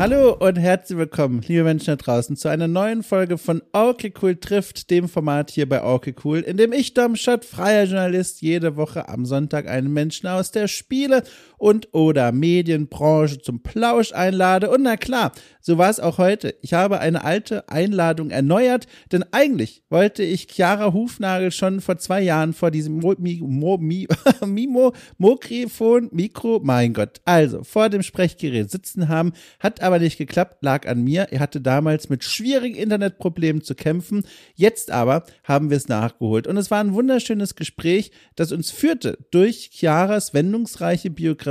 Hallo und herzlich willkommen, liebe Menschen da draußen, zu einer neuen Folge von Okay Cool trifft, dem Format hier bei Okay Cool, in dem ich, Dom freier Journalist, jede Woche am Sonntag einen Menschen aus der Spiele- und oder Medienbranche zum Plausch einlade. Und na klar, so war es auch heute. Ich habe eine alte Einladung erneuert, denn eigentlich wollte ich Chiara Hufnagel schon vor zwei Jahren vor diesem Mo, Mi, Mo, Mi, Mimo, Mokrifon, Mikro, mein Gott, also vor dem Sprechgerät sitzen haben, hat aber nicht geklappt, lag an mir. Er hatte damals mit schwierigen Internetproblemen zu kämpfen. Jetzt aber haben wir es nachgeholt. Und es war ein wunderschönes Gespräch, das uns führte durch Chiaras wendungsreiche Biografie.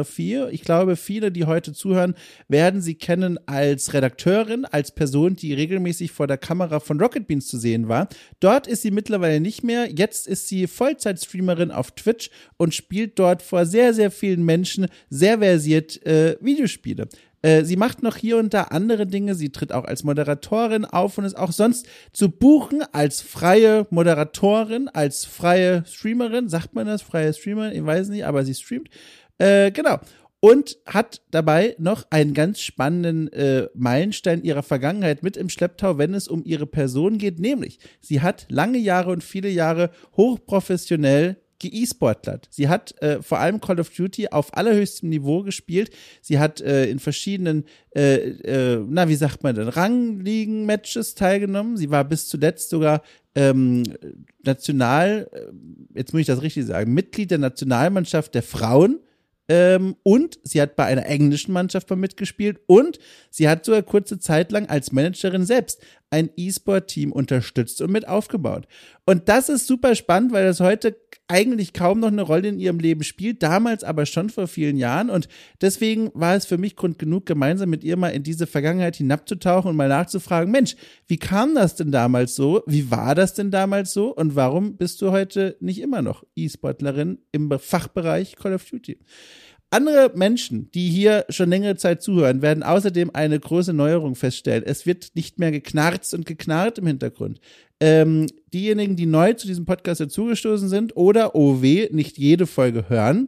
Ich glaube, viele, die heute zuhören, werden sie kennen als Redakteurin, als Person, die regelmäßig vor der Kamera von Rocket Beans zu sehen war. Dort ist sie mittlerweile nicht mehr. Jetzt ist sie Vollzeitstreamerin auf Twitch und spielt dort vor sehr, sehr vielen Menschen sehr versiert äh, Videospiele. Äh, sie macht noch hier und da andere Dinge. Sie tritt auch als Moderatorin auf und ist auch sonst zu buchen als freie Moderatorin, als freie Streamerin. Sagt man das? Freie Streamerin? Ich weiß nicht, aber sie streamt. Äh, genau und hat dabei noch einen ganz spannenden äh, Meilenstein ihrer Vergangenheit mit im Schlepptau, wenn es um ihre Person geht, nämlich sie hat lange Jahre und viele Jahre hochprofessionell ge-sportlert. Sie hat äh, vor allem Call of Duty auf allerhöchstem Niveau gespielt. Sie hat äh, in verschiedenen, äh, äh, na, wie sagt man denn, Rangligen-Matches teilgenommen. Sie war bis zuletzt sogar ähm, national, äh, jetzt muss ich das richtig sagen, Mitglied der Nationalmannschaft der Frauen ähm, und sie hat bei einer englischen Mannschaft mal mitgespielt und sie hat sogar kurze Zeit lang als Managerin selbst ein E-Sport-Team unterstützt und mit aufgebaut. Und das ist super spannend, weil das heute eigentlich kaum noch eine Rolle in ihrem Leben spielt, damals aber schon vor vielen Jahren. Und deswegen war es für mich Grund genug, gemeinsam mit ihr mal in diese Vergangenheit hinabzutauchen und mal nachzufragen, Mensch, wie kam das denn damals so? Wie war das denn damals so? Und warum bist du heute nicht immer noch E-Sportlerin im Fachbereich Call of Duty? Andere Menschen, die hier schon längere Zeit zuhören, werden außerdem eine große Neuerung feststellen. Es wird nicht mehr geknarzt und geknarrt im Hintergrund. Ähm, diejenigen, die neu zu diesem Podcast dazugestoßen sind oder, weh, nicht jede Folge hören,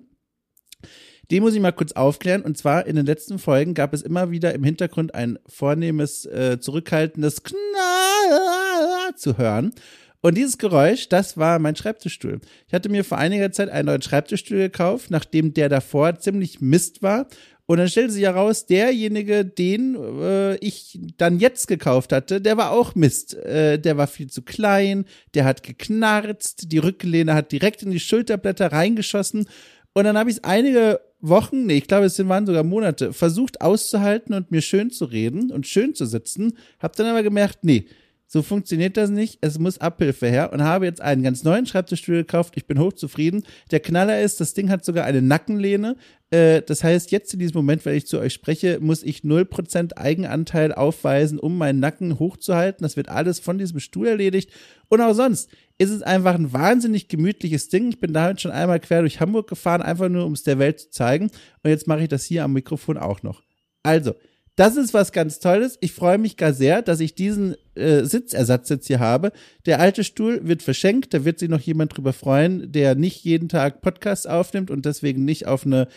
die muss ich mal kurz aufklären. Und zwar in den letzten Folgen gab es immer wieder im Hintergrund ein vornehmes, äh, zurückhaltendes Knall zu hören. Und dieses Geräusch, das war mein Schreibtischstuhl. Ich hatte mir vor einiger Zeit einen neuen Schreibtischstuhl gekauft, nachdem der davor ziemlich Mist war. Und dann stellte sich heraus, derjenige, den äh, ich dann jetzt gekauft hatte, der war auch Mist. Äh, der war viel zu klein, der hat geknarzt, die Rücklehne hat direkt in die Schulterblätter reingeschossen. Und dann habe ich es einige Wochen, nee, ich glaube, es waren sogar Monate, versucht auszuhalten und mir schön zu reden und schön zu sitzen. Hab dann aber gemerkt, nee, so funktioniert das nicht. Es muss Abhilfe her und habe jetzt einen ganz neuen Schreibtischstuhl gekauft. Ich bin hochzufrieden. Der Knaller ist, das Ding hat sogar eine Nackenlehne. Äh, das heißt, jetzt in diesem Moment, wenn ich zu euch spreche, muss ich 0% Eigenanteil aufweisen, um meinen Nacken hochzuhalten. Das wird alles von diesem Stuhl erledigt. Und auch sonst ist es einfach ein wahnsinnig gemütliches Ding. Ich bin damit schon einmal quer durch Hamburg gefahren, einfach nur, um es der Welt zu zeigen. Und jetzt mache ich das hier am Mikrofon auch noch. Also, das ist was ganz Tolles. Ich freue mich gar sehr, dass ich diesen äh, Sitzersatz jetzt hier habe. Der alte Stuhl wird verschenkt. Da wird sich noch jemand drüber freuen, der nicht jeden Tag Podcasts aufnimmt und deswegen nicht auf eine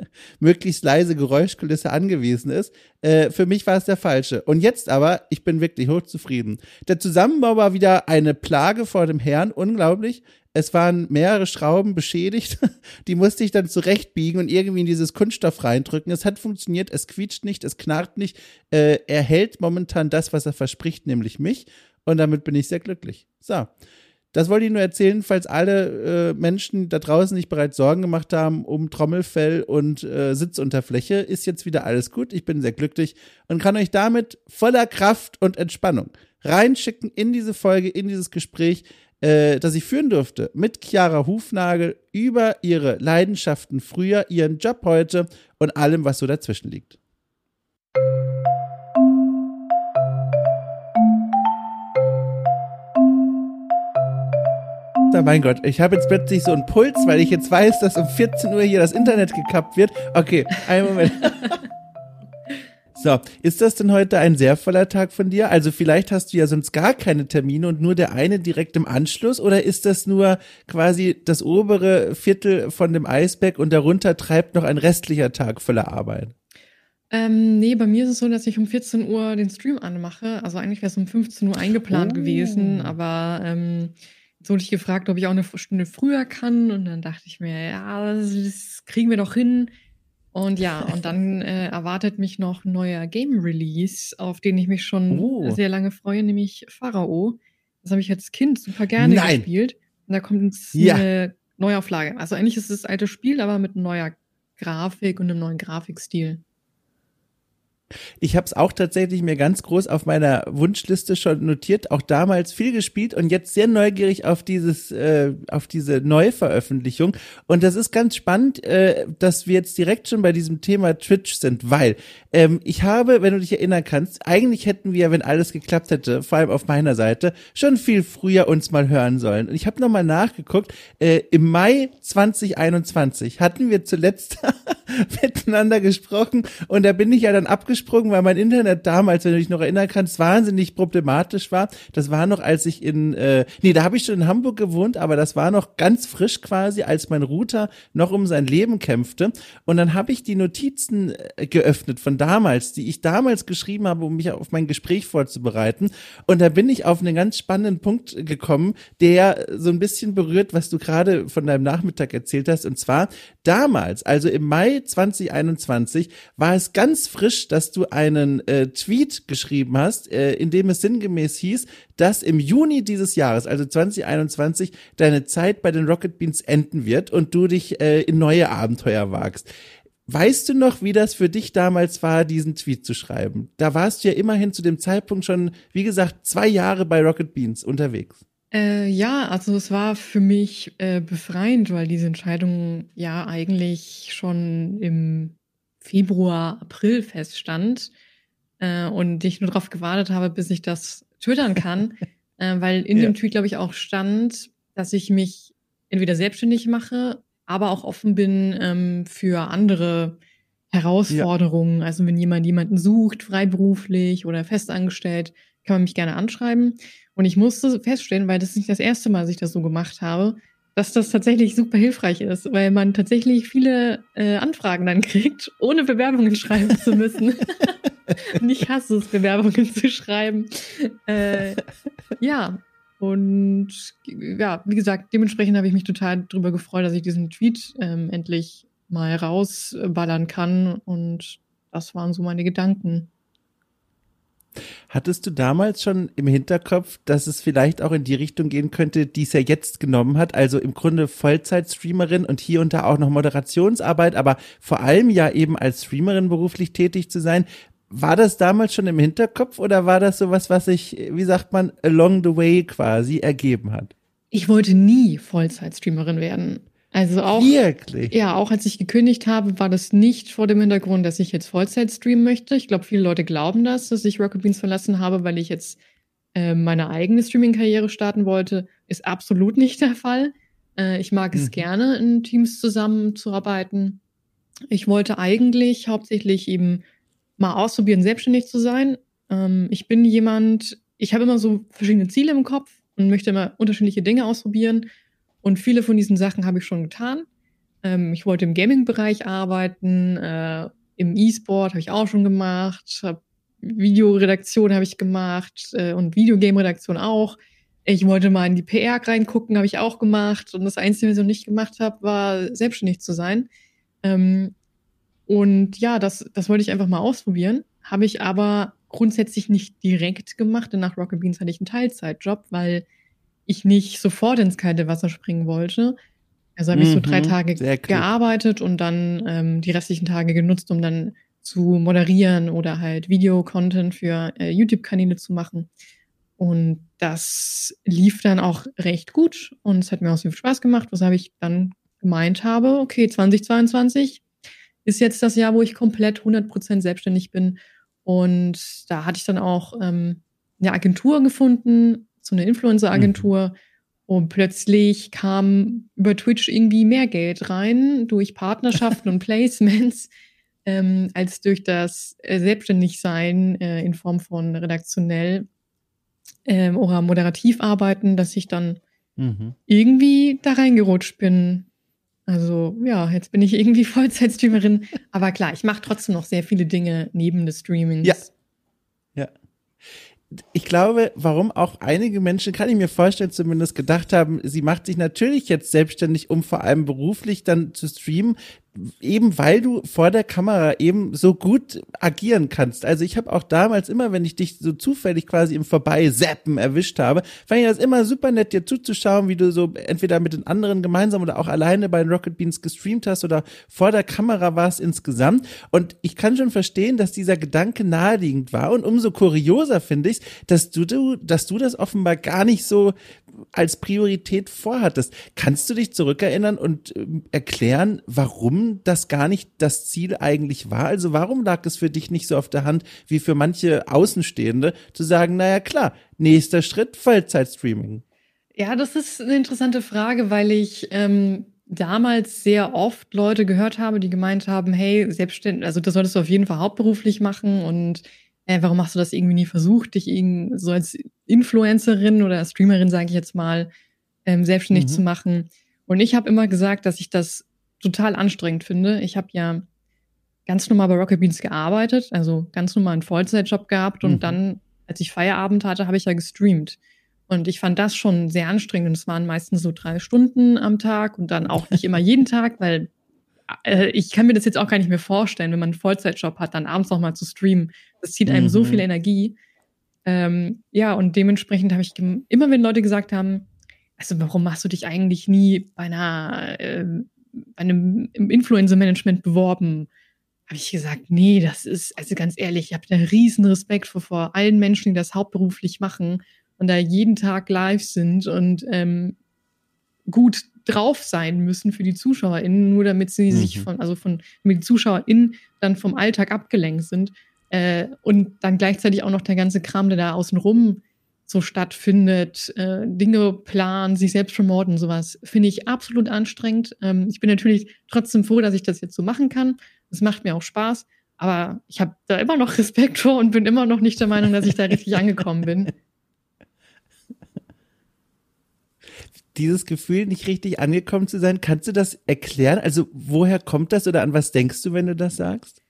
möglichst leise Geräuschkulisse angewiesen ist. Äh, für mich war es der falsche. Und jetzt aber, ich bin wirklich hochzufrieden. Der Zusammenbau war wieder eine Plage vor dem Herrn. Unglaublich. Es waren mehrere Schrauben beschädigt. Die musste ich dann zurechtbiegen und irgendwie in dieses Kunststoff reindrücken. Es hat funktioniert. Es quietscht nicht, es knarrt nicht. Äh, er hält momentan das, was er verspricht, nämlich mich. Und damit bin ich sehr glücklich. So. Das wollte ich nur erzählen, falls alle äh, Menschen da draußen nicht bereits Sorgen gemacht haben um Trommelfell und äh, Sitzunterfläche, ist jetzt wieder alles gut. Ich bin sehr glücklich und kann euch damit voller Kraft und Entspannung reinschicken in diese Folge, in dieses Gespräch, äh, das ich führen durfte mit Chiara Hufnagel über ihre Leidenschaften früher, ihren Job heute und allem, was so dazwischen liegt. Mein Gott, ich habe jetzt plötzlich so einen Puls, weil ich jetzt weiß, dass um 14 Uhr hier das Internet gekappt wird. Okay, einen Moment. So, ist das denn heute ein sehr voller Tag von dir? Also vielleicht hast du ja sonst gar keine Termine und nur der eine direkt im Anschluss oder ist das nur quasi das obere Viertel von dem Eisberg und darunter treibt noch ein restlicher Tag voller Arbeit? Ähm, nee, bei mir ist es so, dass ich um 14 Uhr den Stream anmache. Also eigentlich wäre es um 15 Uhr eingeplant oh. gewesen, aber ähm, wurde ich gefragt, ob ich auch eine Stunde früher kann. Und dann dachte ich mir, ja, das, das kriegen wir doch hin. Und ja, und dann äh, erwartet mich noch ein neuer Game Release, auf den ich mich schon oh. sehr lange freue, nämlich Pharao. Das habe ich als Kind super gerne Nein. gespielt. Und da kommt jetzt ja. eine Neuauflage. Also eigentlich ist es das alte Spiel, aber mit neuer Grafik und einem neuen Grafikstil. Ich habe es auch tatsächlich mir ganz groß auf meiner Wunschliste schon notiert, auch damals viel gespielt und jetzt sehr neugierig auf dieses, äh, auf diese Neuveröffentlichung. Und das ist ganz spannend, äh, dass wir jetzt direkt schon bei diesem Thema Twitch sind, weil ähm, ich habe, wenn du dich erinnern kannst, eigentlich hätten wir, wenn alles geklappt hätte, vor allem auf meiner Seite, schon viel früher uns mal hören sollen. Und ich habe nochmal nachgeguckt, äh, im Mai 2021 hatten wir zuletzt miteinander gesprochen und da bin ich ja dann abgesprochen abgesprungen, weil mein Internet damals, wenn du dich noch erinnern kannst, wahnsinnig problematisch war. Das war noch, als ich in, äh, nee, da habe ich schon in Hamburg gewohnt, aber das war noch ganz frisch quasi, als mein Router noch um sein Leben kämpfte. Und dann habe ich die Notizen äh, geöffnet von damals, die ich damals geschrieben habe, um mich auf mein Gespräch vorzubereiten. Und da bin ich auf einen ganz spannenden Punkt gekommen, der so ein bisschen berührt, was du gerade von deinem Nachmittag erzählt hast. Und zwar damals, also im Mai 2021, war es ganz frisch, dass du einen äh, Tweet geschrieben hast, äh, in dem es sinngemäß hieß, dass im Juni dieses Jahres, also 2021, deine Zeit bei den Rocket Beans enden wird und du dich äh, in neue Abenteuer wagst. Weißt du noch, wie das für dich damals war, diesen Tweet zu schreiben? Da warst du ja immerhin zu dem Zeitpunkt schon, wie gesagt, zwei Jahre bei Rocket Beans unterwegs. Äh, ja, also es war für mich äh, befreiend, weil diese Entscheidung ja eigentlich schon im Februar, April feststand äh, und ich nur darauf gewartet habe, bis ich das twittern kann, äh, weil in ja. dem Tweet, glaube ich, auch stand, dass ich mich entweder selbstständig mache, aber auch offen bin ähm, für andere Herausforderungen. Ja. Also wenn jemand jemanden sucht, freiberuflich oder festangestellt, kann man mich gerne anschreiben. Und ich musste feststellen, weil das ist nicht das erste Mal, dass ich das so gemacht habe, dass das tatsächlich super hilfreich ist, weil man tatsächlich viele äh, Anfragen dann kriegt, ohne Bewerbungen schreiben zu müssen. und ich hasse es, Bewerbungen zu schreiben. Äh, ja, und ja, wie gesagt, dementsprechend habe ich mich total darüber gefreut, dass ich diesen Tweet ähm, endlich mal rausballern kann. Und das waren so meine Gedanken. Hattest du damals schon im Hinterkopf, dass es vielleicht auch in die Richtung gehen könnte, die es ja jetzt genommen hat? Also im Grunde Vollzeit-Streamerin und hier und da auch noch Moderationsarbeit, aber vor allem ja eben als Streamerin beruflich tätig zu sein. War das damals schon im Hinterkopf oder war das sowas, was sich, wie sagt man, along the way quasi ergeben hat? Ich wollte nie Vollzeit-Streamerin werden. Also auch, Wirklich? ja, auch als ich gekündigt habe, war das nicht vor dem Hintergrund, dass ich jetzt Vollzeit streamen möchte. Ich glaube, viele Leute glauben das, dass ich Rocket Beans verlassen habe, weil ich jetzt äh, meine eigene Streaming-Karriere starten wollte. Ist absolut nicht der Fall. Äh, ich mag mhm. es gerne, in Teams zusammenzuarbeiten. Ich wollte eigentlich hauptsächlich eben mal ausprobieren, selbstständig zu sein. Ähm, ich bin jemand, ich habe immer so verschiedene Ziele im Kopf und möchte immer unterschiedliche Dinge ausprobieren und viele von diesen Sachen habe ich schon getan. Ähm, ich wollte im Gaming-Bereich arbeiten, äh, im E-Sport habe ich auch schon gemacht, hab Videoredaktion habe ich gemacht äh, und Videogame-Redaktion auch. Ich wollte mal in die PR reingucken, habe ich auch gemacht. Und das Einzige, was ich noch nicht gemacht habe, war selbstständig zu sein. Ähm, und ja, das, das wollte ich einfach mal ausprobieren. Habe ich aber grundsätzlich nicht direkt gemacht, denn nach Rocket Beans hatte ich einen Teilzeitjob, weil ich nicht sofort ins kalte Wasser springen wollte. Also habe ich so drei mhm, Tage gearbeitet und dann ähm, die restlichen Tage genutzt, um dann zu moderieren oder halt Videocontent für äh, YouTube-Kanäle zu machen. Und das lief dann auch recht gut und es hat mir auch sehr viel Spaß gemacht, weshalb ich dann gemeint habe, okay, 2022 ist jetzt das Jahr, wo ich komplett 100% selbstständig bin. Und da hatte ich dann auch ähm, eine Agentur gefunden, so eine Influencer-Agentur. Mhm. Und plötzlich kam über Twitch irgendwie mehr Geld rein durch Partnerschaften und Placements ähm, als durch das äh, Selbstständigsein äh, in Form von redaktionell ähm, oder moderativ arbeiten, dass ich dann mhm. irgendwie da reingerutscht bin. Also ja, jetzt bin ich irgendwie Vollzeitstreamerin. Aber klar, ich mache trotzdem noch sehr viele Dinge neben des Streamings. Ja. Ja. Ich glaube, warum auch einige Menschen, kann ich mir vorstellen, zumindest gedacht haben, sie macht sich natürlich jetzt selbstständig, um vor allem beruflich dann zu streamen, eben weil du vor der Kamera eben so gut agieren kannst. Also ich habe auch damals immer, wenn ich dich so zufällig quasi im Vorbeisappen erwischt habe, fand ich das immer super nett, dir zuzuschauen, wie du so entweder mit den anderen gemeinsam oder auch alleine bei den Rocket Beans gestreamt hast oder vor der Kamera warst insgesamt. Und ich kann schon verstehen, dass dieser Gedanke naheliegend war. Und umso kurioser finde ich, dass du, dass du das offenbar gar nicht so als Priorität vorhattest. Kannst du dich zurückerinnern und äh, erklären, warum das gar nicht das Ziel eigentlich war? Also warum lag es für dich nicht so auf der Hand wie für manche Außenstehende zu sagen, naja klar, nächster Schritt Vollzeitstreaming? Ja, das ist eine interessante Frage, weil ich ähm, damals sehr oft Leute gehört habe, die gemeint haben, hey, selbstständig, also das solltest du auf jeden Fall hauptberuflich machen und äh, warum hast du das irgendwie nie versucht, dich irgendwie so als Influencerin oder Streamerin, sage ich jetzt mal, ähm, selbstständig mhm. zu machen? Und ich habe immer gesagt, dass ich das total anstrengend finde. Ich habe ja ganz normal bei Rocket Beans gearbeitet, also ganz normal einen Vollzeitjob gehabt und mhm. dann, als ich Feierabend hatte, habe ich ja gestreamt. Und ich fand das schon sehr anstrengend. Und es waren meistens so drei Stunden am Tag und dann auch nicht immer jeden Tag, weil äh, ich kann mir das jetzt auch gar nicht mehr vorstellen, wenn man einen Vollzeitjob hat, dann abends noch mal zu streamen. Das zieht einem mhm. so viel Energie. Ähm, ja, und dementsprechend habe ich immer, wenn Leute gesagt haben, also warum machst du dich eigentlich nie bei einer, äh, bei einem Influencer-Management beworben? Habe ich gesagt, nee, das ist, also ganz ehrlich, ich habe da riesen Respekt vor, vor allen Menschen, die das hauptberuflich machen und da jeden Tag live sind und ähm, gut drauf sein müssen für die ZuschauerInnen, nur damit sie mhm. sich von, also von, damit die ZuschauerInnen dann vom Alltag abgelenkt sind. Äh, und dann gleichzeitig auch noch der ganze Kram, der da außenrum so stattfindet, äh, Dinge planen, sich selbst promoten, sowas, finde ich absolut anstrengend. Ähm, ich bin natürlich trotzdem froh, dass ich das jetzt so machen kann. Es macht mir auch Spaß, aber ich habe da immer noch Respekt vor und bin immer noch nicht der Meinung, dass ich da richtig angekommen bin. Dieses Gefühl, nicht richtig angekommen zu sein. Kannst du das erklären? Also woher kommt das oder an was denkst du, wenn du das sagst?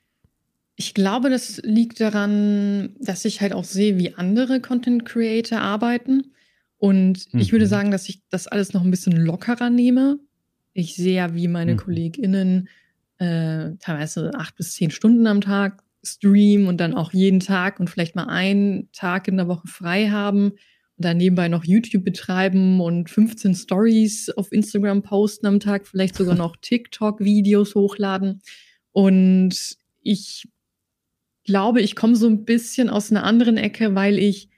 Ich glaube, das liegt daran, dass ich halt auch sehe, wie andere Content Creator arbeiten. Und mhm. ich würde mhm. sagen, dass ich das alles noch ein bisschen lockerer nehme. Ich sehe ja, wie meine mhm. KollegInnen äh, teilweise acht bis zehn Stunden am Tag streamen und dann auch jeden Tag und vielleicht mal einen Tag in der Woche frei haben dann nebenbei noch YouTube betreiben und 15 Stories auf Instagram posten am Tag, vielleicht sogar noch TikTok-Videos hochladen. Und ich glaube, ich komme so ein bisschen aus einer anderen Ecke, weil ich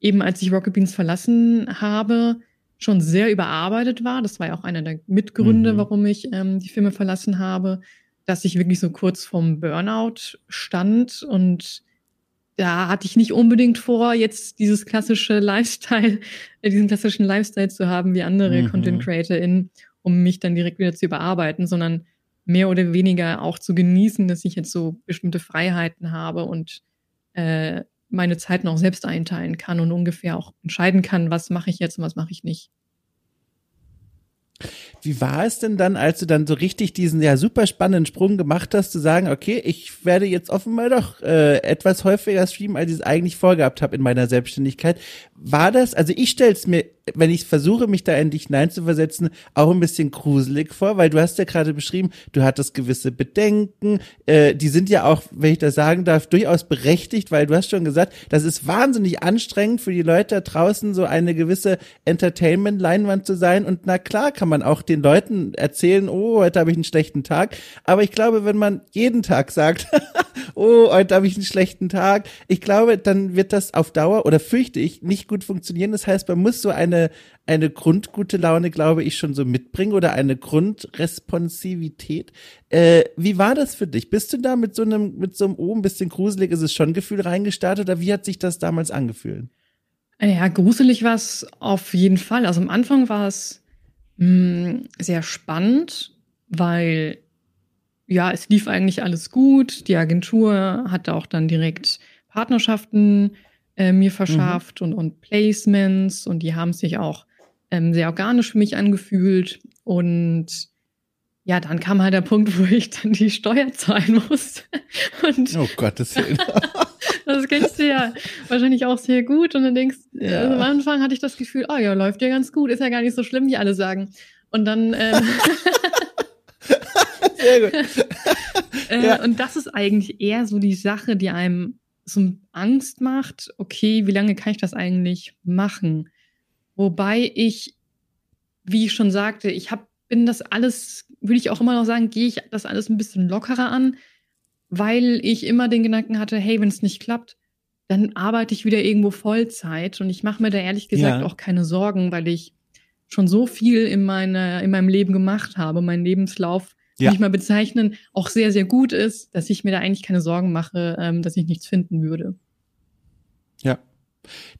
eben, als ich Rocket Beans verlassen habe, schon sehr überarbeitet war. Das war ja auch einer der Mitgründe, mhm. warum ich ähm, die Filme verlassen habe, dass ich wirklich so kurz vorm Burnout stand und da hatte ich nicht unbedingt vor, jetzt dieses klassische Lifestyle, äh, diesen klassischen Lifestyle zu haben wie andere mhm. Content CreatorInnen, um mich dann direkt wieder zu überarbeiten, sondern mehr oder weniger auch zu genießen, dass ich jetzt so bestimmte Freiheiten habe und äh, meine Zeiten auch selbst einteilen kann und ungefähr auch entscheiden kann, was mache ich jetzt und was mache ich nicht. Wie war es denn dann, als du dann so richtig diesen ja super spannenden Sprung gemacht hast, zu sagen, okay, ich werde jetzt offenbar doch äh, etwas häufiger streamen, als ich es eigentlich vorgehabt habe in meiner Selbstständigkeit. War das, also ich stelle es mir wenn ich versuche, mich da in dich hineinzuversetzen, auch ein bisschen gruselig vor, weil du hast ja gerade beschrieben, du hattest gewisse Bedenken, äh, die sind ja auch, wenn ich das sagen darf, durchaus berechtigt, weil du hast schon gesagt, das ist wahnsinnig anstrengend für die Leute da draußen, so eine gewisse Entertainment-Leinwand zu sein. Und na klar kann man auch den Leuten erzählen, oh, heute habe ich einen schlechten Tag. Aber ich glaube, wenn man jeden Tag sagt, oh, heute habe ich einen schlechten Tag, ich glaube, dann wird das auf Dauer oder fürchte ich nicht gut funktionieren. Das heißt, man muss so eine eine, grundgute Laune, glaube ich, schon so mitbringen oder eine Grundresponsivität. Äh, wie war das für dich? Bist du da mit so einem, mit so einem, oh, ein bisschen gruselig ist es schon Gefühl reingestartet oder wie hat sich das damals angefühlt? Ja, gruselig war es auf jeden Fall. Also am Anfang war es mh, hm, sehr spannend, weil ja, es lief eigentlich alles gut. Die Agentur hatte auch dann direkt Partnerschaften äh, mir mhm. verschafft mhm. und, und Placements und die haben sich auch ähm, sehr organisch für mich angefühlt. Und ja, dann kam halt der Punkt, wo ich dann die Steuer zahlen musste. Und oh Gottes Willen. das kennst du ja wahrscheinlich auch sehr gut. Und dann denkst ja. also am Anfang hatte ich das Gefühl, oh ja, läuft ja ganz gut, ist ja gar nicht so schlimm, wie alle sagen. Und dann. Ähm, sehr gut. äh, ja. Und das ist eigentlich eher so die Sache, die einem so Angst macht, okay, wie lange kann ich das eigentlich machen? Wobei ich, wie ich schon sagte, ich habe bin das alles, würde ich auch immer noch sagen, gehe ich das alles ein bisschen lockerer an, weil ich immer den Gedanken hatte, hey, wenn es nicht klappt, dann arbeite ich wieder irgendwo Vollzeit und ich mache mir da ehrlich gesagt ja. auch keine Sorgen, weil ich schon so viel in, meine, in meinem Leben gemacht habe, mein Lebenslauf, ja. ich mal bezeichnen, auch sehr, sehr gut ist, dass ich mir da eigentlich keine Sorgen mache, ähm, dass ich nichts finden würde.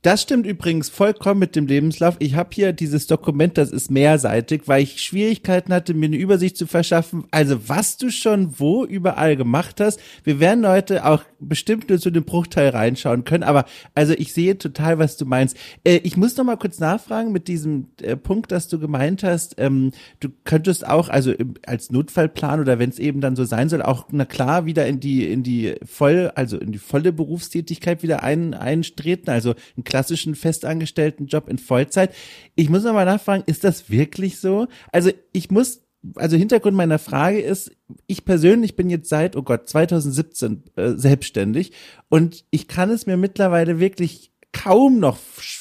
Das stimmt übrigens vollkommen mit dem Lebenslauf. Ich habe hier dieses Dokument, das ist mehrseitig, weil ich Schwierigkeiten hatte, mir eine Übersicht zu verschaffen. Also was du schon wo überall gemacht hast. Wir werden heute auch bestimmt nur zu dem Bruchteil reinschauen können, aber also ich sehe total, was du meinst. Äh, ich muss noch mal kurz nachfragen mit diesem äh, Punkt, dass du gemeint hast, ähm, du könntest auch, also im, als Notfallplan oder wenn es eben dann so sein soll, auch na klar wieder in die in die voll, also in die volle Berufstätigkeit wieder ein, einstreten. Also einen klassischen festangestellten Job in Vollzeit. Ich muss nochmal nachfragen, ist das wirklich so? Also ich muss also Hintergrund meiner Frage ist, ich persönlich bin jetzt seit, oh Gott, 2017 äh, selbstständig und ich kann es mir mittlerweile wirklich kaum noch,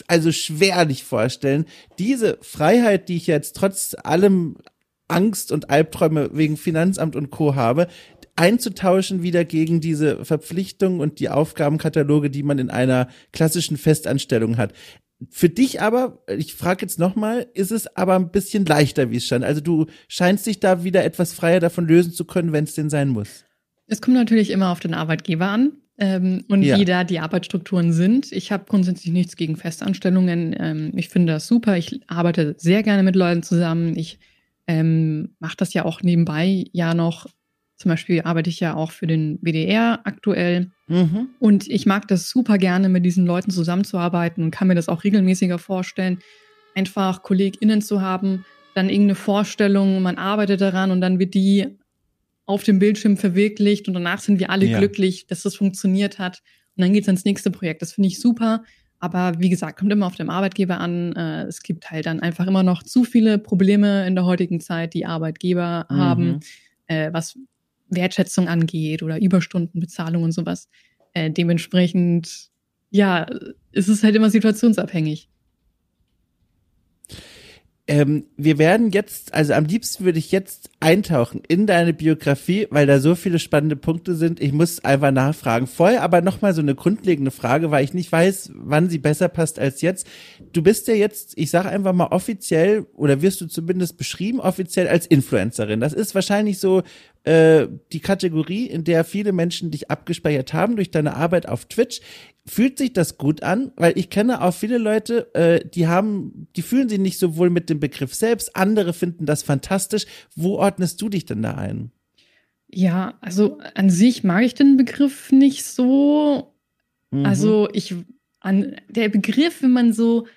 also schwerlich vorstellen, diese Freiheit, die ich jetzt trotz allem Angst und Albträume wegen Finanzamt und Co. habe, einzutauschen wieder gegen diese Verpflichtungen und die Aufgabenkataloge, die man in einer klassischen Festanstellung hat. Für dich aber, ich frage jetzt nochmal, ist es aber ein bisschen leichter, wie es stand. Also du scheinst dich da wieder etwas freier davon lösen zu können, wenn es denn sein muss. Es kommt natürlich immer auf den Arbeitgeber an ähm, und ja. wie da die Arbeitsstrukturen sind. Ich habe grundsätzlich nichts gegen Festanstellungen. Ähm, ich finde das super. Ich arbeite sehr gerne mit Leuten zusammen. Ich ähm, mache das ja auch nebenbei ja noch zum Beispiel arbeite ich ja auch für den WDR aktuell. Mhm. Und ich mag das super gerne, mit diesen Leuten zusammenzuarbeiten und kann mir das auch regelmäßiger vorstellen, einfach KollegInnen zu haben, dann irgendeine Vorstellung, man arbeitet daran und dann wird die auf dem Bildschirm verwirklicht und danach sind wir alle ja. glücklich, dass das funktioniert hat. Und dann geht's ans nächste Projekt. Das finde ich super. Aber wie gesagt, kommt immer auf den Arbeitgeber an. Äh, es gibt halt dann einfach immer noch zu viele Probleme in der heutigen Zeit, die Arbeitgeber mhm. haben, äh, was Wertschätzung angeht oder Überstundenbezahlung und sowas. Äh, dementsprechend, ja, ist es halt immer situationsabhängig. Ähm, wir werden jetzt, also am liebsten würde ich jetzt eintauchen in deine Biografie, weil da so viele spannende Punkte sind. Ich muss einfach nachfragen. Vorher aber nochmal so eine grundlegende Frage, weil ich nicht weiß, wann sie besser passt als jetzt. Du bist ja jetzt, ich sage einfach mal offiziell, oder wirst du zumindest beschrieben, offiziell als Influencerin. Das ist wahrscheinlich so äh, die Kategorie, in der viele Menschen dich abgespeichert haben durch deine Arbeit auf Twitch. Fühlt sich das gut an? Weil ich kenne auch viele Leute, äh, die haben, die fühlen sich nicht so wohl mit dem Begriff selbst. Andere finden das fantastisch. Wo ordnest du dich denn da ein? Ja, also an sich mag ich den Begriff nicht so. Mhm. Also ich, an der Begriff, wenn man so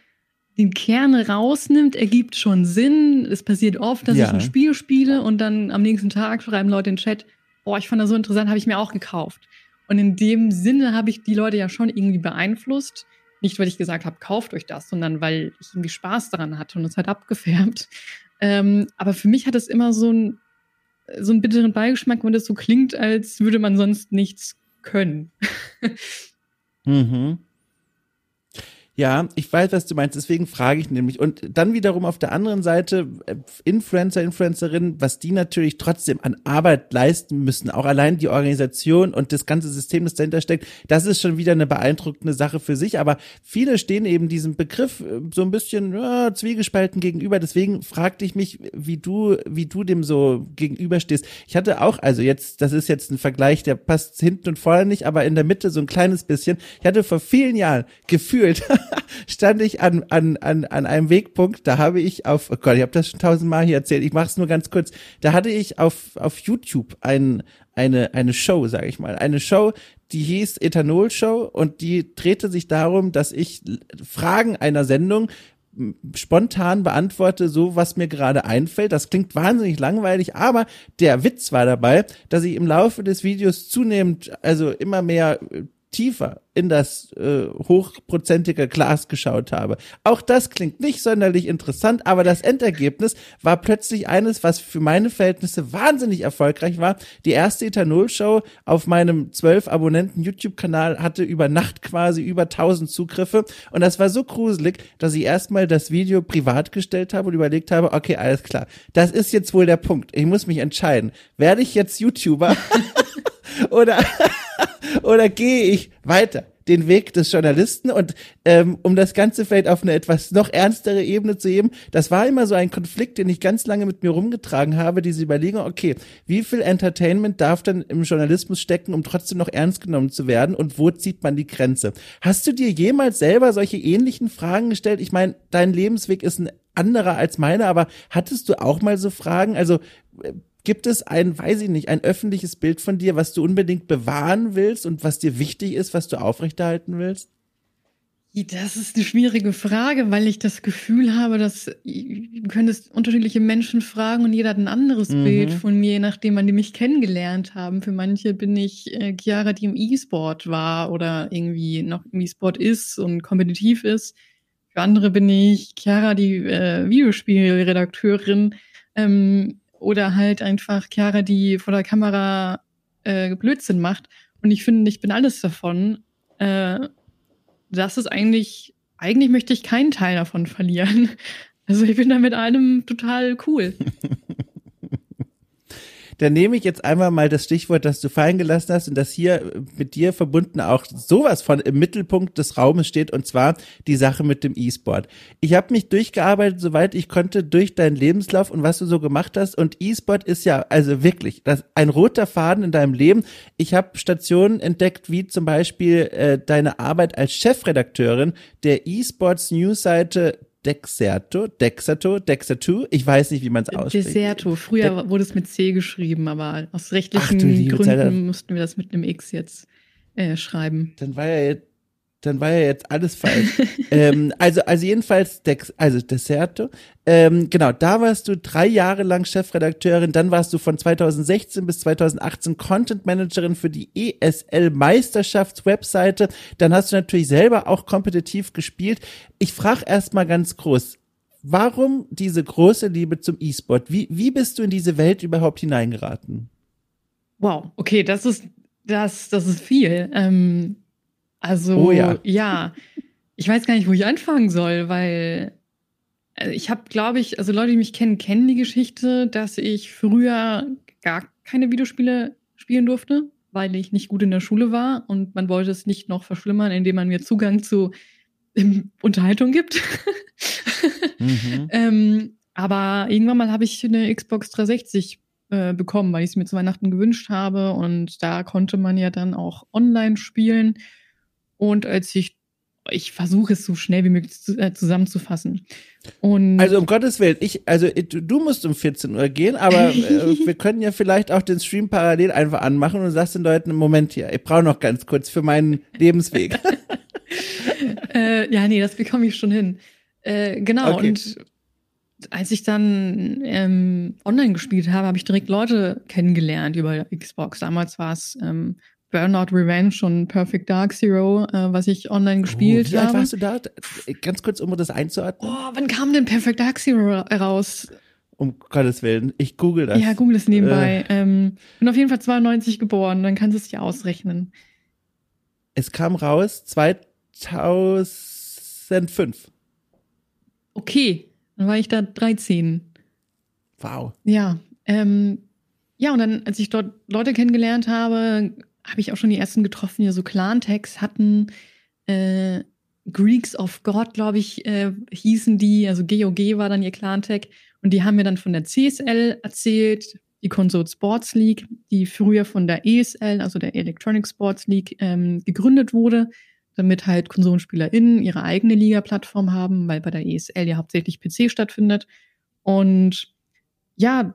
den Kern rausnimmt, ergibt schon Sinn. Es passiert oft, dass ja. ich ein Spiel spiele und dann am nächsten Tag schreiben Leute in den Chat, boah, ich fand das so interessant, habe ich mir auch gekauft. Und in dem Sinne habe ich die Leute ja schon irgendwie beeinflusst. Nicht, weil ich gesagt habe, kauft euch das, sondern weil ich irgendwie Spaß daran hatte und es hat abgefärbt. Ähm, aber für mich hat es immer so, ein, so einen bitteren Beigeschmack, wenn das so klingt, als würde man sonst nichts können. mhm. Ja, ich weiß, was du meinst, deswegen frage ich nämlich. Und dann wiederum auf der anderen Seite, äh, Influencer, Influencerinnen, was die natürlich trotzdem an Arbeit leisten müssen, auch allein die Organisation und das ganze System, das dahinter steckt, das ist schon wieder eine beeindruckende Sache für sich. Aber viele stehen eben diesem Begriff äh, so ein bisschen ja, zwiegespalten gegenüber. Deswegen fragte ich mich, wie du, wie du dem so gegenüberstehst. Ich hatte auch, also jetzt, das ist jetzt ein Vergleich, der passt hinten und vorne nicht, aber in der Mitte so ein kleines bisschen. Ich hatte vor vielen Jahren gefühlt stand ich an, an, an, an einem Wegpunkt, da habe ich auf, oh Gott, ich habe das schon tausendmal hier erzählt, ich mache es nur ganz kurz, da hatte ich auf, auf YouTube ein, eine, eine Show, sage ich mal, eine Show, die hieß Ethanol Show und die drehte sich darum, dass ich Fragen einer Sendung spontan beantworte, so was mir gerade einfällt. Das klingt wahnsinnig langweilig, aber der Witz war dabei, dass ich im Laufe des Videos zunehmend, also immer mehr äh, tiefer in das äh, hochprozentige Glas geschaut habe. Auch das klingt nicht sonderlich interessant, aber das Endergebnis war plötzlich eines, was für meine Verhältnisse wahnsinnig erfolgreich war. Die erste Ethanol-Show auf meinem zwölf Abonnenten YouTube-Kanal hatte über Nacht quasi über 1000 Zugriffe und das war so gruselig, dass ich erstmal das Video privat gestellt habe und überlegt habe, okay, alles klar, das ist jetzt wohl der Punkt. Ich muss mich entscheiden. Werde ich jetzt YouTuber oder oder gehe ich weiter den Weg des Journalisten und ähm, um das Ganze vielleicht auf eine etwas noch ernstere Ebene zu heben, das war immer so ein Konflikt, den ich ganz lange mit mir rumgetragen habe, diese Überlegung, okay, wie viel Entertainment darf denn im Journalismus stecken, um trotzdem noch ernst genommen zu werden und wo zieht man die Grenze? Hast du dir jemals selber solche ähnlichen Fragen gestellt? Ich meine, dein Lebensweg ist ein anderer als meiner, aber hattest du auch mal so Fragen? Also äh, Gibt es ein, weiß ich nicht, ein öffentliches Bild von dir, was du unbedingt bewahren willst und was dir wichtig ist, was du aufrechterhalten willst? Das ist eine schwierige Frage, weil ich das Gefühl habe, dass du könntest unterschiedliche Menschen fragen und jeder hat ein anderes mhm. Bild von mir, je nachdem, wann die mich kennengelernt haben. Für manche bin ich äh, Chiara, die im E-Sport war oder irgendwie noch im E-Sport ist und kompetitiv ist. Für andere bin ich Chiara, die äh, Videospielredakteurin. Ähm, oder halt einfach Chiara, die vor der Kamera äh, Blödsinn macht. Und ich finde, ich bin alles davon. Äh, das ist eigentlich, eigentlich möchte ich keinen Teil davon verlieren. Also ich bin da mit allem total cool. dann nehme ich jetzt einmal mal das Stichwort, das du fallen gelassen hast und das hier mit dir verbunden auch sowas von im Mittelpunkt des Raumes steht und zwar die Sache mit dem E-Sport. Ich habe mich durchgearbeitet, soweit ich konnte, durch deinen Lebenslauf und was du so gemacht hast und E-Sport ist ja also wirklich das, ein roter Faden in deinem Leben. Ich habe Stationen entdeckt, wie zum Beispiel äh, deine Arbeit als Chefredakteurin der E-Sports Newsseite Dexerto, Dexerto, Dexerto. Ich weiß nicht, wie man es ausspricht. Deserto. Früher De wurde es mit C geschrieben, aber aus rechtlichen Gründen Zeit, mussten wir das mit einem X jetzt äh, schreiben. Dann war ja jetzt dann war ja jetzt alles falsch. ähm, also, also jedenfalls, Dex, also Deserto. Ähm, genau, da warst du drei Jahre lang Chefredakteurin, dann warst du von 2016 bis 2018 Content Managerin für die ESL Meisterschaftswebseite. Dann hast du natürlich selber auch kompetitiv gespielt. Ich frage erst mal ganz groß, warum diese große Liebe zum E-Sport? Wie, wie bist du in diese Welt überhaupt hineingeraten? Wow, okay, das ist, das, das ist viel. Ähm also oh ja. ja, ich weiß gar nicht, wo ich anfangen soll, weil also ich habe, glaube ich, also Leute, die mich kennen, kennen die Geschichte, dass ich früher gar keine Videospiele spielen durfte, weil ich nicht gut in der Schule war und man wollte es nicht noch verschlimmern, indem man mir Zugang zu ähm, Unterhaltung gibt. mhm. ähm, aber irgendwann mal habe ich eine Xbox 360 äh, bekommen, weil ich es mir zu Weihnachten gewünscht habe und da konnte man ja dann auch online spielen. Und als ich, ich versuche es so schnell wie möglich zu, äh, zusammenzufassen. Und also um Gottes Willen, ich, also du musst um 14 Uhr gehen, aber äh, wir können ja vielleicht auch den Stream parallel einfach anmachen und sagst den Leuten, Moment hier, ich brauche noch ganz kurz für meinen Lebensweg. äh, ja, nee, das bekomme ich schon hin. Äh, genau, okay. und als ich dann ähm, online gespielt habe, habe ich direkt Leute kennengelernt über Xbox. Damals war es ähm, Burnout Revenge und Perfect Dark Zero, äh, was ich online gespielt oh, habe. Wie alt warst du da? Ganz kurz, um das einzuordnen. Oh, wann kam denn Perfect Dark Zero raus? Um Gottes Willen, ich google das. Ja, google es nebenbei. Äh. Ähm, bin auf jeden Fall 92 geboren, dann kannst du es dir ausrechnen. Es kam raus 2005. Okay, dann war ich da 13. Wow. Ja, ähm, ja, und dann, als ich dort Leute kennengelernt habe, habe ich auch schon die ersten getroffen, die so Clan-Tags hatten. Äh, Greeks of God, glaube ich, äh, hießen die. Also GOG war dann ihr Clan-Tag. Und die haben mir dann von der CSL erzählt, die Console Sports League, die früher von der ESL, also der Electronic Sports League, ähm, gegründet wurde, damit halt KonsolenspielerInnen ihre eigene Liga-Plattform haben, weil bei der ESL ja hauptsächlich PC stattfindet. Und ja,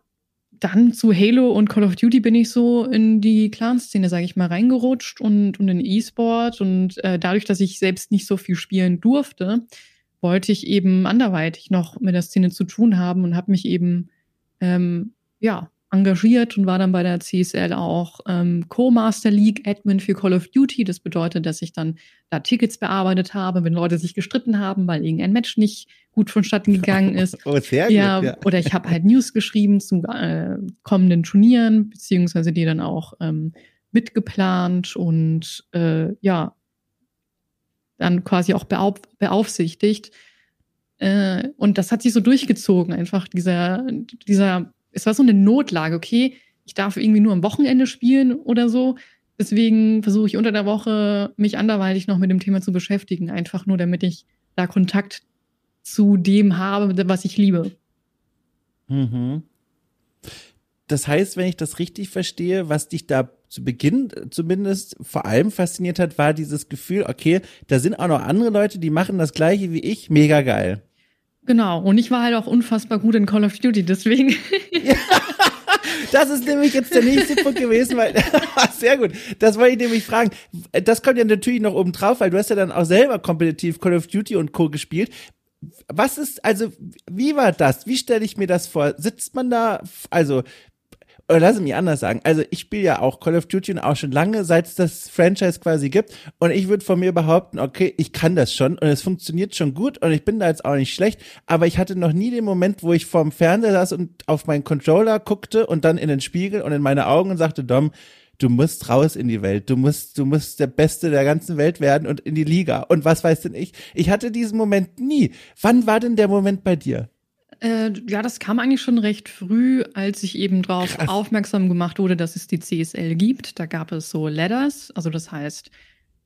dann zu Halo und Call of Duty bin ich so in die Clan-Szene, sage ich mal, reingerutscht und, und in E-Sport. Und äh, dadurch, dass ich selbst nicht so viel spielen durfte, wollte ich eben anderweitig noch mit der Szene zu tun haben und habe mich eben ähm, ja engagiert und war dann bei der CSL auch ähm, Co-Master League Admin für Call of Duty. Das bedeutet, dass ich dann da Tickets bearbeitet habe, wenn Leute sich gestritten haben, weil irgendein Match nicht gut vonstatten gegangen ist. Oh, sehr gut. Ja, ja. Oder ich habe halt News geschrieben zu äh, kommenden Turnieren, beziehungsweise die dann auch ähm, mitgeplant und äh, ja, dann quasi auch beauf beaufsichtigt. Äh, und das hat sich so durchgezogen, einfach dieser, dieser es war so eine Notlage, okay, ich darf irgendwie nur am Wochenende spielen oder so. Deswegen versuche ich unter der Woche mich anderweitig noch mit dem Thema zu beschäftigen, einfach nur damit ich da Kontakt zu dem habe, was ich liebe. Mhm. Das heißt, wenn ich das richtig verstehe, was dich da zu Beginn zumindest vor allem fasziniert hat, war dieses Gefühl, okay, da sind auch noch andere Leute, die machen das gleiche wie ich, mega geil. Genau, und ich war halt auch unfassbar gut in Call of Duty, deswegen. Das ist nämlich jetzt der nächste Punkt gewesen, weil sehr gut. Das wollte ich nämlich fragen. Das kommt ja natürlich noch oben drauf, weil du hast ja dann auch selber kompetitiv Call of Duty und Co. gespielt. Was ist, also, wie war das? Wie stelle ich mir das vor? Sitzt man da, also oder lass es mich anders sagen. Also ich spiele ja auch Call of Duty und auch schon lange, seit es das Franchise quasi gibt. Und ich würde von mir behaupten, okay, ich kann das schon und es funktioniert schon gut und ich bin da jetzt auch nicht schlecht. Aber ich hatte noch nie den Moment, wo ich vorm Fernseher saß und auf meinen Controller guckte und dann in den Spiegel und in meine Augen und sagte, Dom, du musst raus in die Welt. Du musst, du musst der Beste der ganzen Welt werden und in die Liga. Und was weiß denn ich? Ich hatte diesen Moment nie. Wann war denn der Moment bei dir? Äh, ja, das kam eigentlich schon recht früh, als ich eben darauf aufmerksam gemacht wurde, dass es die CSL gibt. Da gab es so Ladders, also das heißt,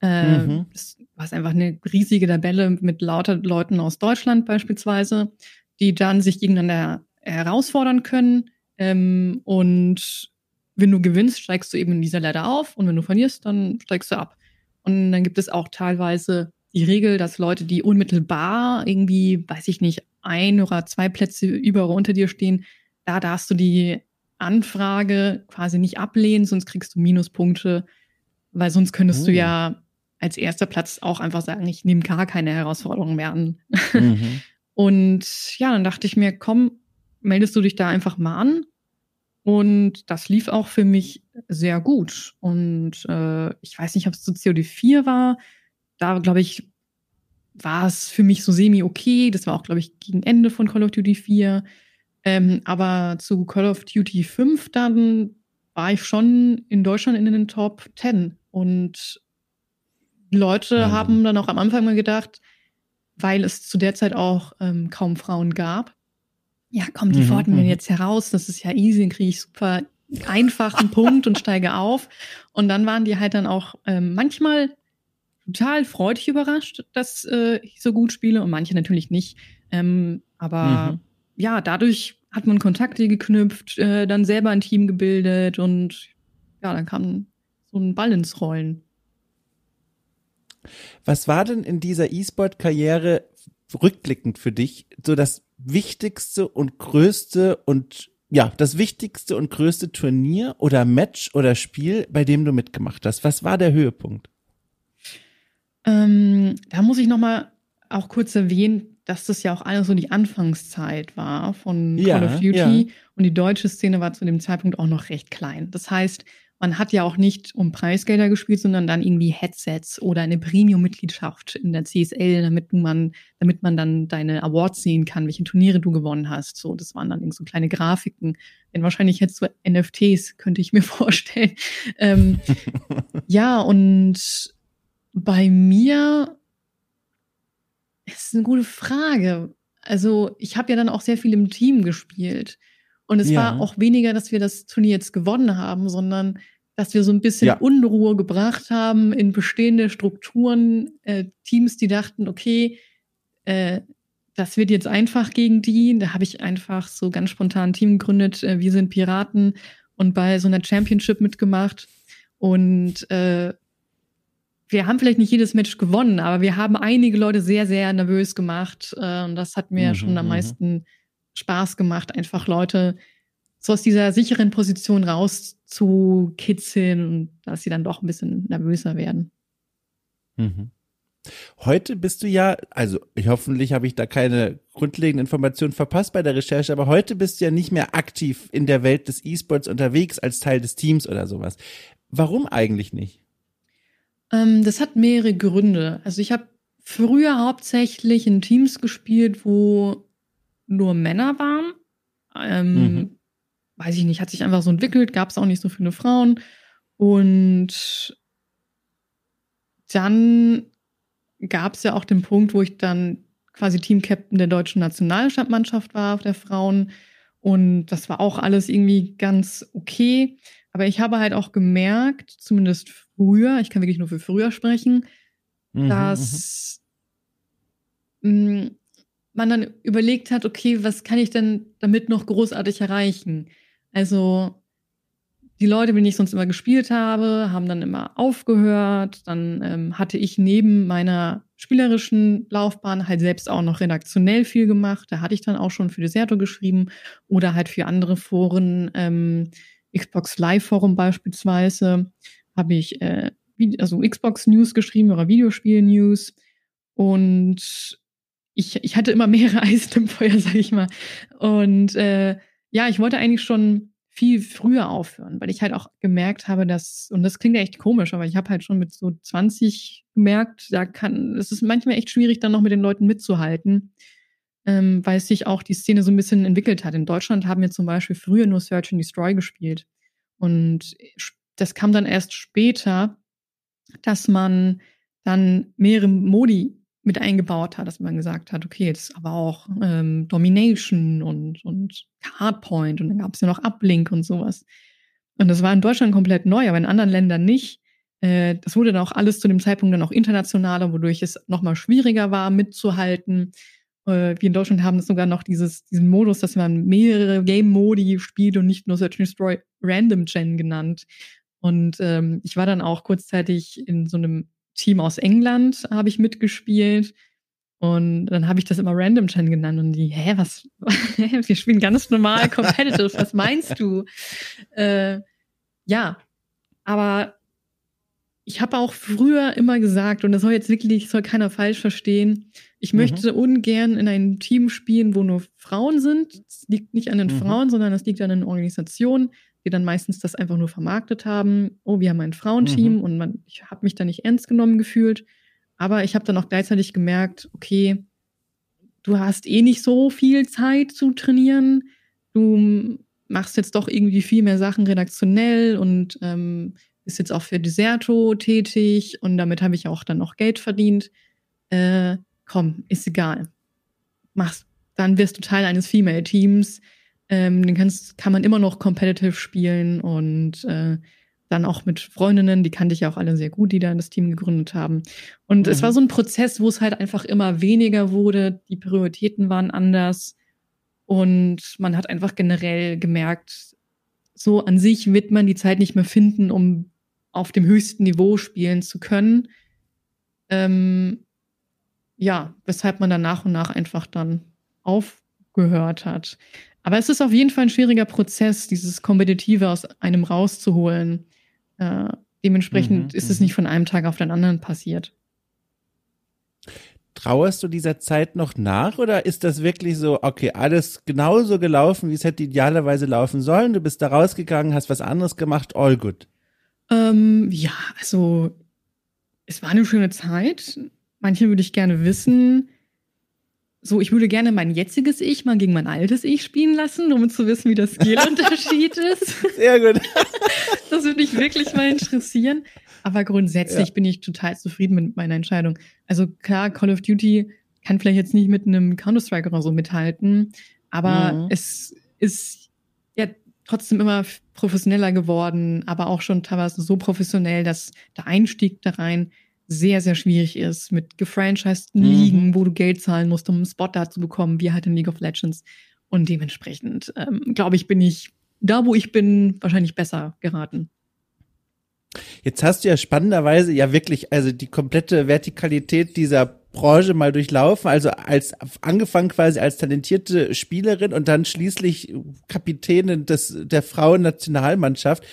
äh, mhm. es war einfach eine riesige Tabelle mit lauter Leuten aus Deutschland beispielsweise, die dann sich gegeneinander herausfordern können. Ähm, und wenn du gewinnst, steigst du eben in dieser Ladder auf und wenn du verlierst, dann steigst du ab. Und dann gibt es auch teilweise die Regel, dass Leute, die unmittelbar irgendwie, weiß ich nicht, ein oder zwei Plätze über oder unter dir stehen, da darfst du die Anfrage quasi nicht ablehnen, sonst kriegst du Minuspunkte, weil sonst könntest oh. du ja als erster Platz auch einfach sagen, ich nehme gar keine Herausforderungen mehr an. Mhm. Und ja, dann dachte ich mir, komm, meldest du dich da einfach mal an. Und das lief auch für mich sehr gut. Und äh, ich weiß nicht, ob es zu COD4 war. Da, glaube ich, war es für mich so semi okay. Das war auch, glaube ich, gegen Ende von Call of Duty 4. Ähm, aber zu Call of Duty 5 dann war ich schon in Deutschland in den Top 10. Und Leute ja. haben dann auch am Anfang mal gedacht, weil es zu der Zeit auch ähm, kaum Frauen gab. Ja, komm, die mhm, fordern wir mhm. jetzt heraus. Das ist ja easy, dann kriege ich super einfachen Punkt und steige auf. Und dann waren die halt dann auch ähm, manchmal total freudig überrascht, dass äh, ich so gut spiele und manche natürlich nicht. Ähm, aber mhm. ja, dadurch hat man Kontakte geknüpft, äh, dann selber ein Team gebildet und ja, dann kam so ein Ball ins Rollen. Was war denn in dieser E-Sport-Karriere rückblickend für dich so das wichtigste und größte und ja, das wichtigste und größte Turnier oder Match oder Spiel, bei dem du mitgemacht hast? Was war der Höhepunkt? Ähm, da muss ich noch mal auch kurz erwähnen, dass das ja auch alles so die Anfangszeit war von ja, Call of Duty ja. und die deutsche Szene war zu dem Zeitpunkt auch noch recht klein. Das heißt, man hat ja auch nicht um Preisgelder gespielt, sondern dann irgendwie Headsets oder eine Premium-Mitgliedschaft in der CSL, damit man, damit man dann deine Awards sehen kann, welche Turniere du gewonnen hast. So, das waren dann so kleine Grafiken. Denn wahrscheinlich jetzt so NFTs, könnte ich mir vorstellen. Ähm, ja, und bei mir ist eine gute Frage. Also, ich habe ja dann auch sehr viel im Team gespielt. Und es ja. war auch weniger, dass wir das Turnier jetzt gewonnen haben, sondern dass wir so ein bisschen ja. Unruhe gebracht haben in bestehende Strukturen, äh, Teams, die dachten, okay, äh, das wird jetzt einfach gegen die. Da habe ich einfach so ganz spontan ein Team gegründet. Äh, wir sind Piraten und bei so einer Championship mitgemacht. Und äh, wir haben vielleicht nicht jedes Match gewonnen, aber wir haben einige Leute sehr, sehr nervös gemacht. Äh, und das hat mir mhm, schon am mhm. meisten Spaß gemacht, einfach Leute so aus dieser sicheren Position rauszukitzeln und dass sie dann doch ein bisschen nervöser werden. Mhm. Heute bist du ja, also ich, hoffentlich habe ich da keine grundlegenden Informationen verpasst bei der Recherche, aber heute bist du ja nicht mehr aktiv in der Welt des E-Sports unterwegs als Teil des Teams oder sowas. Warum eigentlich nicht? Ähm, das hat mehrere Gründe. Also ich habe früher hauptsächlich in Teams gespielt, wo nur Männer waren. Ähm, mhm. Weiß ich nicht, hat sich einfach so entwickelt, gab es auch nicht so viele Frauen. Und dann gab es ja auch den Punkt, wo ich dann quasi Teamcaptain der deutschen Nationalmannschaft war, der Frauen. Und das war auch alles irgendwie ganz okay. Aber ich habe halt auch gemerkt, zumindest früher, ich kann wirklich nur für früher sprechen, mhm, dass mh, man dann überlegt hat, okay, was kann ich denn damit noch großartig erreichen? Also die Leute, mit denen ich sonst immer gespielt habe, haben dann immer aufgehört. Dann ähm, hatte ich neben meiner spielerischen Laufbahn halt selbst auch noch redaktionell viel gemacht. Da hatte ich dann auch schon für Deserto geschrieben oder halt für andere Foren, ähm, Xbox Live Forum beispielsweise, habe ich äh, also Xbox News geschrieben oder Videospiel News. Und ich, ich hatte immer mehrere Eisen im Feuer, sag ich mal. Und äh, ja, ich wollte eigentlich schon viel früher aufhören, weil ich halt auch gemerkt habe, dass, und das klingt ja echt komisch, aber ich habe halt schon mit so 20 gemerkt, da kann, es ist manchmal echt schwierig, dann noch mit den Leuten mitzuhalten, ähm, weil sich auch die Szene so ein bisschen entwickelt hat. In Deutschland haben wir zum Beispiel früher nur Search and Destroy gespielt. Und das kam dann erst später, dass man dann mehrere Modi mit eingebaut hat, dass man gesagt hat, okay, jetzt aber auch ähm, Domination und, und Hardpoint und dann gab es ja noch Uplink und sowas. Und das war in Deutschland komplett neu, aber in anderen Ländern nicht. Äh, das wurde dann auch alles zu dem Zeitpunkt dann auch internationaler, wodurch es nochmal schwieriger war, mitzuhalten. Äh, wir in Deutschland haben sogar noch dieses, diesen Modus, dass man mehrere Game-Modi spielt und nicht nur Search and Destroy Random Gen genannt. Und ähm, ich war dann auch kurzzeitig in so einem Team aus England habe ich mitgespielt. Und dann habe ich das immer Random Gen genannt und die, hä, was? Wir spielen ganz normal competitive, was meinst du? Äh, ja, aber ich habe auch früher immer gesagt, und das soll jetzt wirklich, soll keiner falsch verstehen, ich mhm. möchte ungern in einem Team spielen, wo nur Frauen sind. Es liegt nicht an den mhm. Frauen, sondern es liegt an den Organisationen die dann meistens das einfach nur vermarktet haben. Oh, wir haben ein Frauenteam mhm. und man, ich habe mich da nicht ernst genommen gefühlt. Aber ich habe dann auch gleichzeitig gemerkt, okay, du hast eh nicht so viel Zeit zu trainieren. Du machst jetzt doch irgendwie viel mehr Sachen redaktionell und ähm, bist jetzt auch für Deserto tätig und damit habe ich auch dann noch Geld verdient. Äh, komm, ist egal. Mach's. Dann wirst du Teil eines Female-Teams ähm, den kannst, kann man immer noch competitive spielen und äh, dann auch mit Freundinnen, die kannte ich ja auch alle sehr gut, die da das Team gegründet haben. Und mhm. es war so ein Prozess, wo es halt einfach immer weniger wurde, die Prioritäten waren anders und man hat einfach generell gemerkt, so an sich wird man die Zeit nicht mehr finden, um auf dem höchsten Niveau spielen zu können. Ähm, ja, weshalb man dann nach und nach einfach dann aufgehört hat. Aber es ist auf jeden Fall ein schwieriger Prozess, dieses Kompetitive aus einem rauszuholen. Äh, dementsprechend mhm, ist es mhm. nicht von einem Tag auf den anderen passiert. Trauerst du dieser Zeit noch nach oder ist das wirklich so, okay, alles genauso gelaufen, wie es hätte idealerweise laufen sollen? Du bist da rausgegangen, hast was anderes gemacht, all good. Ähm, ja, also es war eine schöne Zeit. Manche würde ich gerne wissen, so, ich würde gerne mein jetziges Ich mal gegen mein altes Ich spielen lassen, um zu wissen, wie der Skillunterschied ist. Sehr gut. das würde mich wirklich mal interessieren. Aber grundsätzlich ja. bin ich total zufrieden mit meiner Entscheidung. Also klar, Call of Duty kann vielleicht jetzt nicht mit einem Counter-Strike oder so mithalten, aber mhm. es ist trotzdem immer professioneller geworden, aber auch schon teilweise so professionell, dass der Einstieg da rein sehr, sehr schwierig ist mit gefranchiseden mhm. Ligen, wo du Geld zahlen musst, um einen Spot da zu bekommen, wie halt in League of Legends. Und dementsprechend, ähm, glaube ich, bin ich da, wo ich bin, wahrscheinlich besser geraten. Jetzt hast du ja spannenderweise ja wirklich also die komplette Vertikalität dieser Branche mal durchlaufen, also als angefangen quasi als talentierte Spielerin und dann schließlich Kapitänin des der Frauennationalmannschaft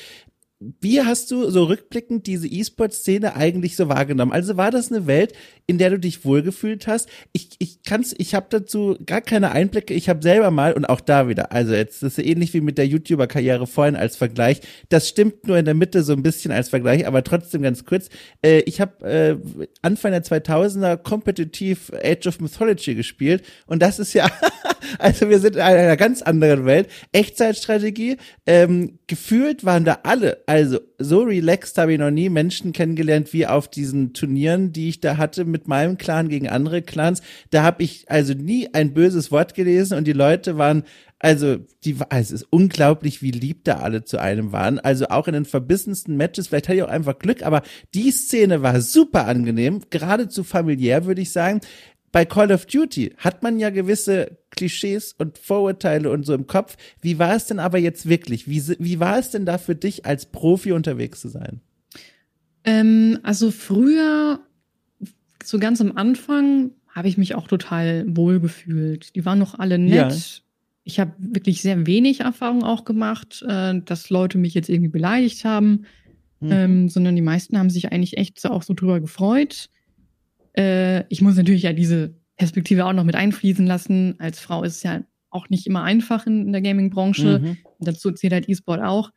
wie hast du so rückblickend diese E-Sport-Szene eigentlich so wahrgenommen? Also war das eine Welt, in der du dich wohlgefühlt hast? Ich, ich kann's, ich habe dazu gar keine Einblicke. Ich habe selber mal und auch da wieder, also jetzt das ist ähnlich wie mit der YouTuber-Karriere vorhin als Vergleich. Das stimmt nur in der Mitte so ein bisschen als Vergleich, aber trotzdem ganz kurz. Äh, ich habe äh, Anfang der 2000er kompetitiv Age of Mythology gespielt und das ist ja, also wir sind in einer ganz anderen Welt. Echtzeitstrategie. Ähm, gefühlt waren da alle also so relaxed habe ich noch nie Menschen kennengelernt wie auf diesen Turnieren, die ich da hatte mit meinem Clan gegen andere Clans. Da habe ich also nie ein böses Wort gelesen und die Leute waren also, die, also es ist unglaublich, wie lieb da alle zu einem waren. Also auch in den verbissensten Matches, vielleicht hatte ich auch einfach Glück, aber die Szene war super angenehm, geradezu familiär, würde ich sagen bei Call of Duty hat man ja gewisse Klischees und Vorurteile und so im Kopf. Wie war es denn aber jetzt wirklich? Wie, wie war es denn da für dich als Profi unterwegs zu sein? Ähm, also früher, so ganz am Anfang, habe ich mich auch total wohl gefühlt. Die waren noch alle nett. Ja. Ich habe wirklich sehr wenig Erfahrung auch gemacht, äh, dass Leute mich jetzt irgendwie beleidigt haben, mhm. ähm, sondern die meisten haben sich eigentlich echt auch so drüber gefreut. Äh, ich muss natürlich ja diese Perspektive auch noch mit einfließen lassen. Als Frau ist es ja auch nicht immer einfach in, in der Gaming-Branche. Mhm. Dazu zählt halt E-Sport auch.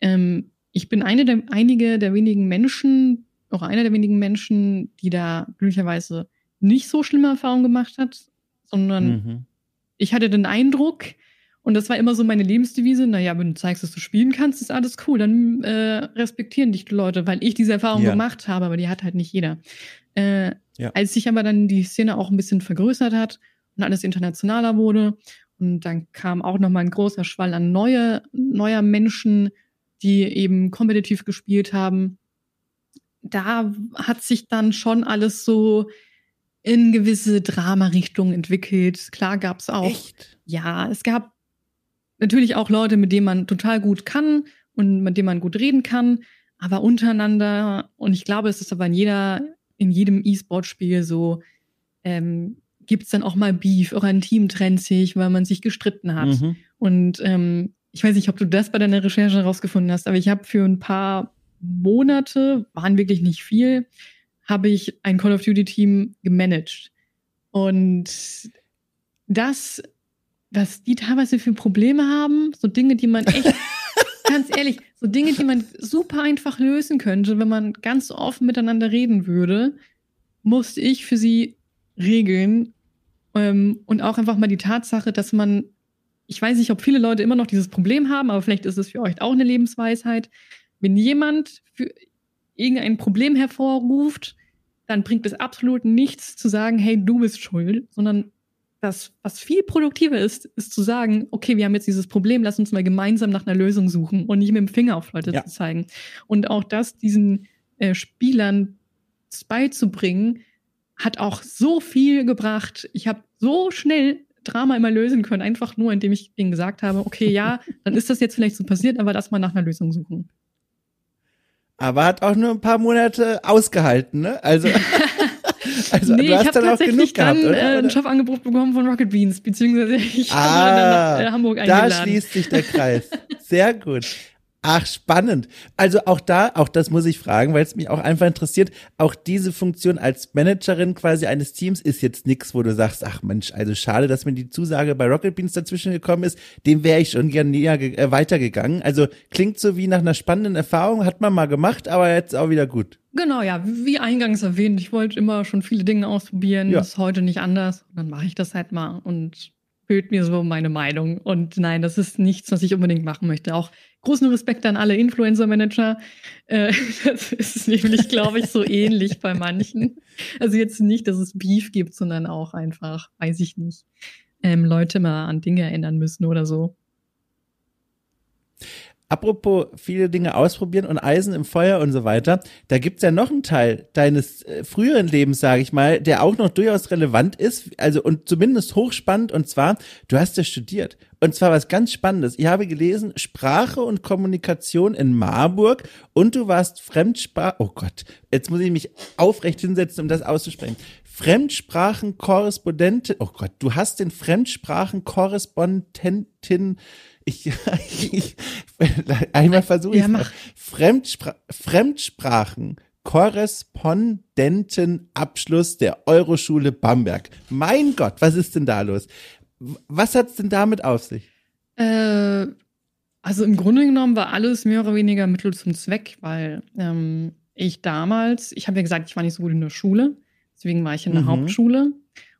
Ähm, ich bin eine der, einige der wenigen Menschen, auch einer der wenigen Menschen, die da glücklicherweise nicht so schlimme Erfahrungen gemacht hat, sondern mhm. ich hatte den Eindruck, und das war immer so meine Lebensdevise, naja, wenn du zeigst, dass du spielen kannst, ist alles cool, dann äh, respektieren dich die Leute, weil ich diese Erfahrung ja. gemacht habe, aber die hat halt nicht jeder. Äh, ja. Als sich aber dann die Szene auch ein bisschen vergrößert hat und alles internationaler wurde und dann kam auch noch mal ein großer Schwall an neue, neuer Menschen, die eben kompetitiv gespielt haben. Da hat sich dann schon alles so in gewisse Drama-Richtungen entwickelt. Klar gab es auch. Echt? Ja, es gab natürlich auch Leute, mit denen man total gut kann und mit denen man gut reden kann, aber untereinander, und ich glaube, es ist aber in jeder in jedem E-Sport-Spiel so, ähm, gibt es dann auch mal Beef oder ein Team trennt sich, weil man sich gestritten hat. Mhm. Und ähm, ich weiß nicht, ob du das bei deiner Recherche herausgefunden hast, aber ich habe für ein paar Monate, waren wirklich nicht viel, habe ich ein Call of Duty-Team gemanagt. Und das, was die teilweise für Probleme haben, so Dinge, die man echt ganz ehrlich, so Dinge, die man super einfach lösen könnte, wenn man ganz offen miteinander reden würde, musste ich für sie regeln. Ähm, und auch einfach mal die Tatsache, dass man, ich weiß nicht, ob viele Leute immer noch dieses Problem haben, aber vielleicht ist es für euch auch eine Lebensweisheit. Wenn jemand für irgendein Problem hervorruft, dann bringt es absolut nichts zu sagen, hey, du bist schuld, sondern das, was viel produktiver ist, ist zu sagen, okay, wir haben jetzt dieses Problem, lass uns mal gemeinsam nach einer Lösung suchen und nicht mit dem Finger auf Leute ja. zu zeigen. Und auch das diesen äh, Spielern beizubringen, hat auch so viel gebracht. Ich habe so schnell Drama immer lösen können, einfach nur, indem ich denen gesagt habe, okay, ja, dann ist das jetzt vielleicht so passiert, aber lass mal nach einer Lösung suchen. Aber hat auch nur ein paar Monate ausgehalten, ne? Also Also, nee, ich habe tatsächlich dann gehabt, äh, ein Jobangebot bekommen von Rocket Beans, beziehungsweise ich ah, dann nach äh, Hamburg eingeladen. Da schließt sich der Kreis. Sehr gut. Ach, spannend. Also auch da, auch das muss ich fragen, weil es mich auch einfach interessiert. Auch diese Funktion als Managerin quasi eines Teams ist jetzt nichts, wo du sagst, ach Mensch, also schade, dass mir die Zusage bei Rocket Beans dazwischen gekommen ist. Dem wäre ich schon gern näher äh, weitergegangen. Also klingt so wie nach einer spannenden Erfahrung, hat man mal gemacht, aber jetzt auch wieder gut. Genau, ja, wie eingangs erwähnt, ich wollte immer schon viele Dinge ausprobieren, ja. ist heute nicht anders. Dann mache ich das halt mal und bild mir so meine Meinung. Und nein, das ist nichts, was ich unbedingt machen möchte. Auch großen Respekt an alle Influencer-Manager. Äh, das ist nämlich, glaube ich, so ähnlich bei manchen. Also jetzt nicht, dass es Beef gibt, sondern auch einfach, weiß ich nicht, ähm, Leute mal an Dinge erinnern müssen oder so. Apropos viele Dinge ausprobieren und Eisen im Feuer und so weiter, da gibt's ja noch einen Teil deines äh, früheren Lebens, sage ich mal, der auch noch durchaus relevant ist, also und zumindest hochspannend, und zwar, du hast ja studiert. Und zwar was ganz Spannendes. Ich habe gelesen, Sprache und Kommunikation in Marburg und du warst Fremdsprach, oh Gott, jetzt muss ich mich aufrecht hinsetzen, um das auszusprechen. Fremdsprachenkorrespondentin, oh Gott, du hast den Fremdsprachenkorrespondentin, ich, ich einmal versuche ich ja, Fremdspra Fremdsprachen Korrespondentenabschluss der Euroschule Bamberg. Mein Gott, was ist denn da los? Was hat's denn damit auf sich? Äh, also im Grunde genommen war alles mehr oder weniger Mittel zum Zweck, weil ähm, ich damals, ich habe ja gesagt, ich war nicht so gut in der Schule, deswegen war ich in der mhm. Hauptschule.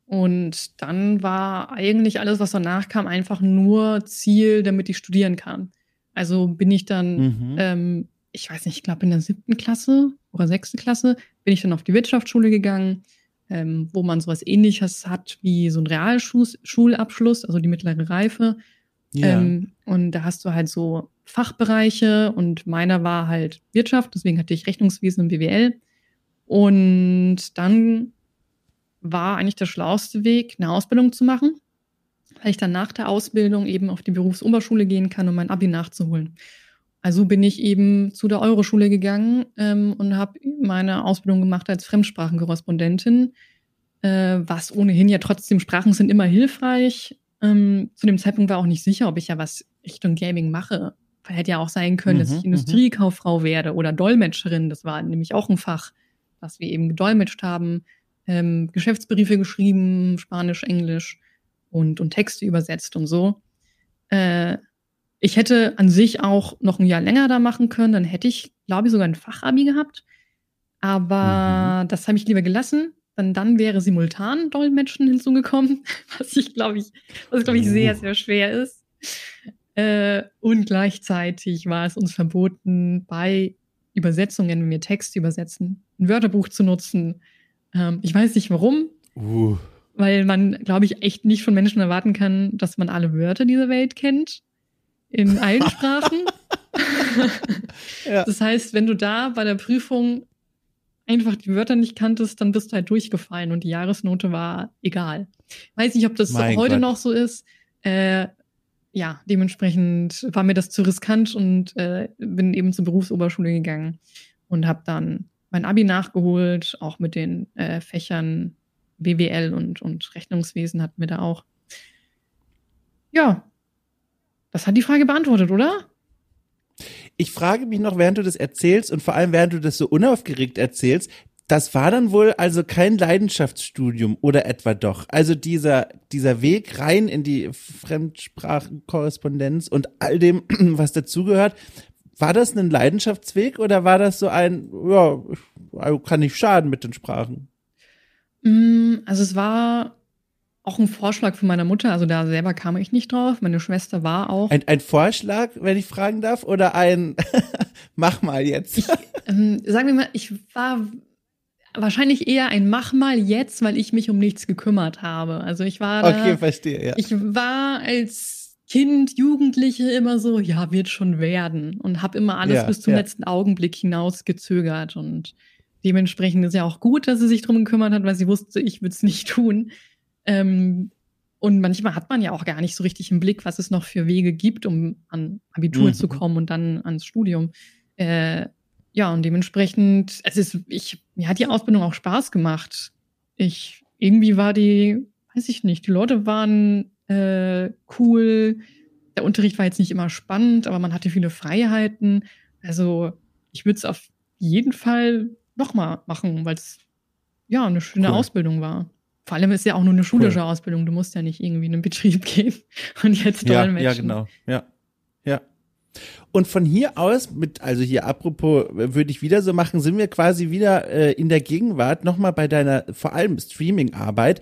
Und dann war eigentlich alles, was danach kam, einfach nur Ziel, damit ich studieren kann. Also bin ich dann, mhm. ähm, ich weiß nicht, ich glaube in der siebten Klasse oder sechsten Klasse, bin ich dann auf die Wirtschaftsschule gegangen, ähm, wo man sowas ähnliches hat wie so ein Realschulabschluss, also die mittlere Reife. Ja. Ähm, und da hast du halt so Fachbereiche und meiner war halt Wirtschaft, deswegen hatte ich Rechnungswesen und BWL. Und dann war eigentlich der schlauste Weg, eine Ausbildung zu machen, weil ich dann nach der Ausbildung eben auf die Berufsoberschule gehen kann, um mein Abi nachzuholen. Also bin ich eben zu der Euroschule gegangen ähm, und habe meine Ausbildung gemacht als Fremdsprachenkorrespondentin, äh, was ohnehin ja trotzdem Sprachen sind immer hilfreich. Ähm, zu dem Zeitpunkt war auch nicht sicher, ob ich ja was Richtung Gaming mache. Weil hätte ja auch sein können, mhm, dass ich mhm. Industriekauffrau werde oder Dolmetscherin. Das war nämlich auch ein Fach, was wir eben gedolmetscht haben. Ähm, Geschäftsbriefe geschrieben, Spanisch, Englisch und, und Texte übersetzt und so. Äh, ich hätte an sich auch noch ein Jahr länger da machen können, dann hätte ich, glaube ich, sogar ein Fachabi gehabt. Aber mhm. das habe ich lieber gelassen. Dann, dann wäre simultan Dolmetschen hinzugekommen, was ich, glaube ich, was, glaube ich, sehr, oh. sehr schwer ist. Äh, und gleichzeitig war es uns verboten, bei Übersetzungen, wenn wir Texte übersetzen, ein Wörterbuch zu nutzen. Ähm, ich weiß nicht warum. Uh. Weil man, glaube ich, echt nicht von Menschen erwarten kann, dass man alle Wörter dieser Welt kennt. In allen Sprachen. ja. Das heißt, wenn du da bei der Prüfung einfach die Wörter nicht kanntest, dann bist du halt durchgefallen und die Jahresnote war egal. Weiß nicht, ob das mein heute Gott. noch so ist. Äh, ja, dementsprechend war mir das zu riskant und äh, bin eben zur Berufsoberschule gegangen und habe dann mein Abi nachgeholt, auch mit den äh, Fächern BWL und, und Rechnungswesen hatten wir da auch. Ja, das hat die Frage beantwortet, oder? Ich frage mich noch, während du das erzählst und vor allem während du das so unaufgeregt erzählst, das war dann wohl also kein Leidenschaftsstudium oder etwa doch. Also dieser, dieser Weg rein in die Fremdsprachenkorrespondenz und all dem, was dazugehört, war das ein Leidenschaftsweg oder war das so ein, ja, kann nicht schaden mit den Sprachen? Mm, also es war auch ein Vorschlag von meiner Mutter, also da selber kam ich nicht drauf. Meine Schwester war auch. Ein, ein Vorschlag, wenn ich fragen darf, oder ein Mach mal jetzt? Ich, ähm, sagen wir mal, ich war wahrscheinlich eher ein Mach mal jetzt, weil ich mich um nichts gekümmert habe. Also ich war. Okay, verstehe, ja. Ich war als Kind, Jugendliche immer so, ja, wird schon werden und habe immer alles ja, bis zum ja. letzten Augenblick hinaus gezögert und dementsprechend ist ja auch gut, dass sie sich drum gekümmert hat, weil sie wusste, ich würde es nicht tun. Ähm, und manchmal hat man ja auch gar nicht so richtig im Blick, was es noch für Wege gibt, um an Abitur mhm. zu kommen und dann ans Studium. Äh, ja, und dementsprechend, es ist, ich, mir hat die Ausbildung auch Spaß gemacht. Ich, irgendwie war die, weiß ich nicht, die Leute waren äh, cool. Der Unterricht war jetzt nicht immer spannend, aber man hatte viele Freiheiten. Also ich würde es auf jeden Fall nochmal machen, weil es ja eine schöne cool. Ausbildung war. Vor allem ist ja auch nur eine schulische cool. Ausbildung. Du musst ja nicht irgendwie in einen Betrieb gehen und jetzt dolmetschen. Ja, ja, genau. Ja. Ja. Und von hier aus, mit, also hier apropos, würde ich wieder so machen, sind wir quasi wieder äh, in der Gegenwart, nochmal bei deiner vor allem Streaming-Arbeit.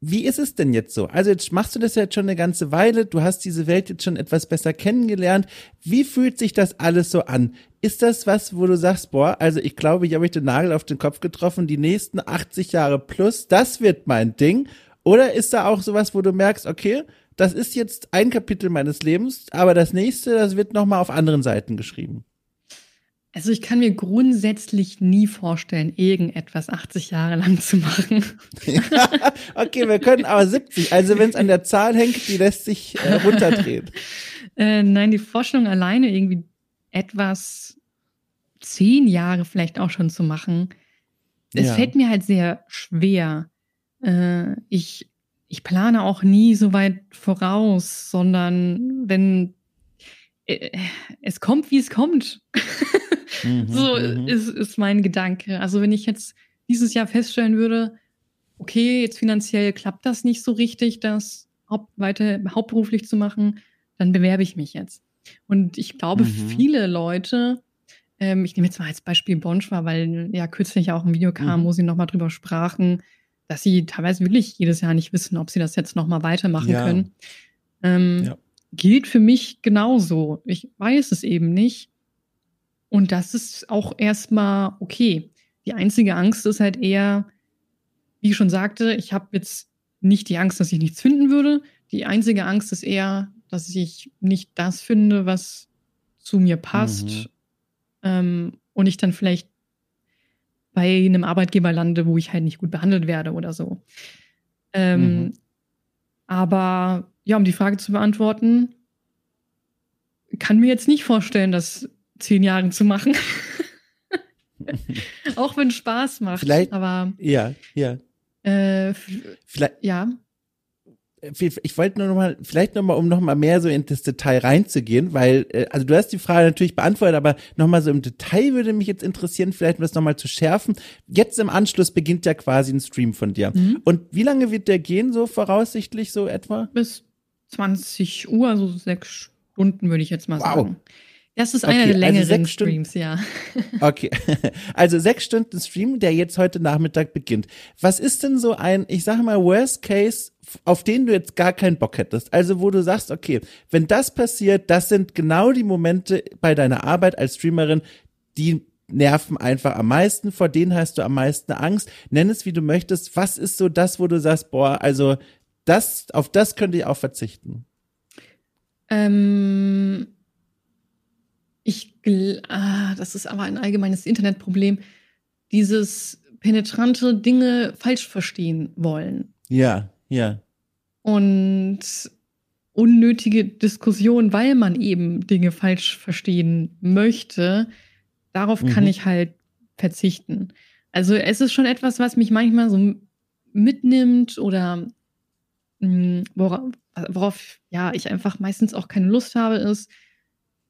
Wie ist es denn jetzt so? Also jetzt machst du das jetzt schon eine ganze Weile, du hast diese Welt jetzt schon etwas besser kennengelernt. Wie fühlt sich das alles so an? Ist das was, wo du sagst, boah, also ich glaube, ich habe ich den Nagel auf den Kopf getroffen, die nächsten 80 Jahre plus, das wird mein Ding? Oder ist da auch sowas, wo du merkst, okay, das ist jetzt ein Kapitel meines Lebens, aber das nächste, das wird nochmal auf anderen Seiten geschrieben? Also ich kann mir grundsätzlich nie vorstellen, irgendetwas 80 Jahre lang zu machen. okay, wir können aber 70. Also wenn es an der Zahl hängt, die lässt sich äh, runterdrehen. äh, nein, die Vorstellung alleine irgendwie etwas zehn Jahre vielleicht auch schon zu machen, es ja. fällt mir halt sehr schwer. Äh, ich, ich plane auch nie so weit voraus, sondern wenn äh, es kommt, wie es kommt. Mhm, so mhm. ist, ist mein Gedanke. Also wenn ich jetzt dieses Jahr feststellen würde, okay, jetzt finanziell klappt das nicht so richtig, das Haupt, weiter hauptberuflich zu machen, dann bewerbe ich mich jetzt. Und ich glaube, mhm. viele Leute, ähm, ich nehme jetzt mal als Beispiel Bonschwa, weil ja kürzlich auch ein Video kam, mhm. wo sie nochmal drüber sprachen, dass sie teilweise wirklich jedes Jahr nicht wissen, ob sie das jetzt nochmal weitermachen ja. können. Ähm, ja. Gilt für mich genauso. Ich weiß es eben nicht. Und das ist auch erstmal okay. Die einzige Angst ist halt eher, wie ich schon sagte, ich habe jetzt nicht die Angst, dass ich nichts finden würde. Die einzige Angst ist eher, dass ich nicht das finde, was zu mir passt. Mhm. Ähm, und ich dann vielleicht bei einem Arbeitgeber lande, wo ich halt nicht gut behandelt werde oder so. Ähm, mhm. Aber ja, um die Frage zu beantworten, kann mir jetzt nicht vorstellen, das zehn Jahre zu machen. Auch wenn es Spaß macht. Vielleicht, aber ja, ja. Äh, vielleicht, ja. Ich wollte nur noch mal, vielleicht noch mal, um noch mal mehr so in das Detail reinzugehen, weil, äh, also du hast die Frage natürlich beantwortet, aber noch mal so im Detail würde mich jetzt interessieren, vielleicht was noch mal zu schärfen. Jetzt im Anschluss beginnt ja quasi ein Stream von dir. Mhm. Und wie lange wird der gehen, so voraussichtlich, so etwa? Bis 20 Uhr, also sechs Stunden würde ich jetzt mal wow. sagen. Das ist einer okay, der also längeren also Streams, ja. Okay, also sechs Stunden Stream, der jetzt heute Nachmittag beginnt. Was ist denn so ein, ich sage mal, Worst Case, auf den du jetzt gar keinen Bock hättest? Also wo du sagst, okay, wenn das passiert, das sind genau die Momente bei deiner Arbeit als Streamerin, die nerven einfach am meisten, vor denen hast du am meisten Angst. Nenn es, wie du möchtest. Was ist so das, wo du sagst, boah, also das, auf das könnte ich auch verzichten? Ähm ich, ah, das ist aber ein allgemeines Internetproblem, dieses penetrante Dinge falsch verstehen wollen. Ja, ja. Und unnötige Diskussion, weil man eben Dinge falsch verstehen möchte, darauf mhm. kann ich halt verzichten. Also es ist schon etwas, was mich manchmal so mitnimmt oder mh, hm, worauf, worauf ja ich einfach meistens auch keine Lust habe, ist,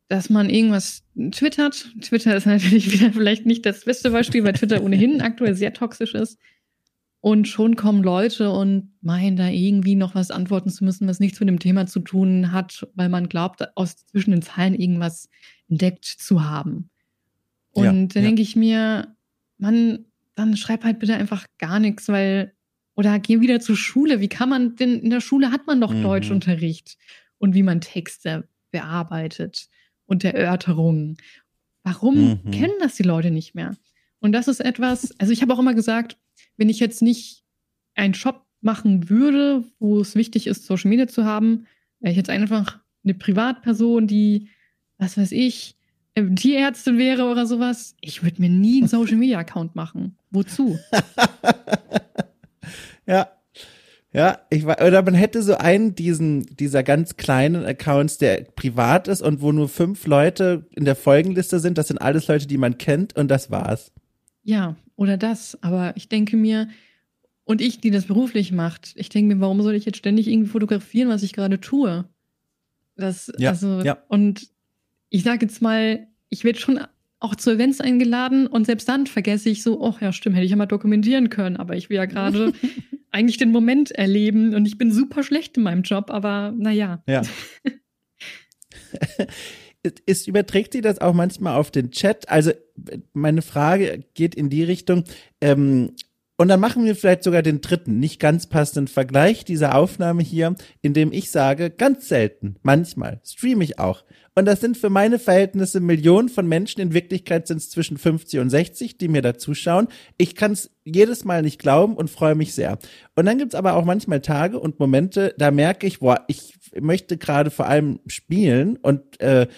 dass man irgendwas twittert. Twitter ist natürlich wieder vielleicht nicht das beste Beispiel, weil Twitter ohnehin aktuell sehr toxisch ist. Und schon kommen Leute und meinen da irgendwie noch was antworten zu müssen, was nichts mit dem Thema zu tun hat, weil man glaubt, aus zwischen den Zeilen irgendwas entdeckt zu haben. Und ja, dann ja. denke ich mir, man, dann schreib halt bitte einfach gar nichts, weil, oder geh wieder zur Schule. Wie kann man denn, in der Schule hat man doch mhm. Deutschunterricht und wie man Texte bearbeitet und der Erörterungen. Warum mhm. kennen das die Leute nicht mehr? Und das ist etwas, also ich habe auch immer gesagt, wenn ich jetzt nicht einen Shop machen würde, wo es wichtig ist, Social Media zu haben, wäre ich jetzt einfach eine Privatperson, die, was weiß ich, äh, Tierärztin wäre oder sowas. Ich würde mir nie einen Social Media Account machen. Wozu? ja, ja, ich war, oder man hätte so einen diesen, dieser ganz kleinen Accounts, der privat ist und wo nur fünf Leute in der Folgenliste sind. Das sind alles Leute, die man kennt und das war's. Ja, oder das. Aber ich denke mir, und ich, die das beruflich macht, ich denke mir, warum soll ich jetzt ständig irgendwie fotografieren, was ich gerade tue? Das, ja, also, ja. und ich sage jetzt mal, ich werde schon auch zu Events eingeladen und selbst dann vergesse ich so, oh ja, stimmt, hätte ich ja mal dokumentieren können, aber ich will ja gerade eigentlich den Moment erleben und ich bin super schlecht in meinem Job, aber naja. Ja. ist, überträgt sie das auch manchmal auf den Chat? Also meine Frage geht in die Richtung, ähm, und dann machen wir vielleicht sogar den dritten, nicht ganz passenden Vergleich dieser Aufnahme hier, in dem ich sage, ganz selten, manchmal, streame ich auch. Und das sind für meine Verhältnisse Millionen von Menschen. In Wirklichkeit sind es zwischen 50 und 60, die mir da zuschauen. Ich kann es jedes Mal nicht glauben und freue mich sehr. Und dann gibt's aber auch manchmal Tage und Momente, da merke ich, boah, ich möchte gerade vor allem spielen und äh,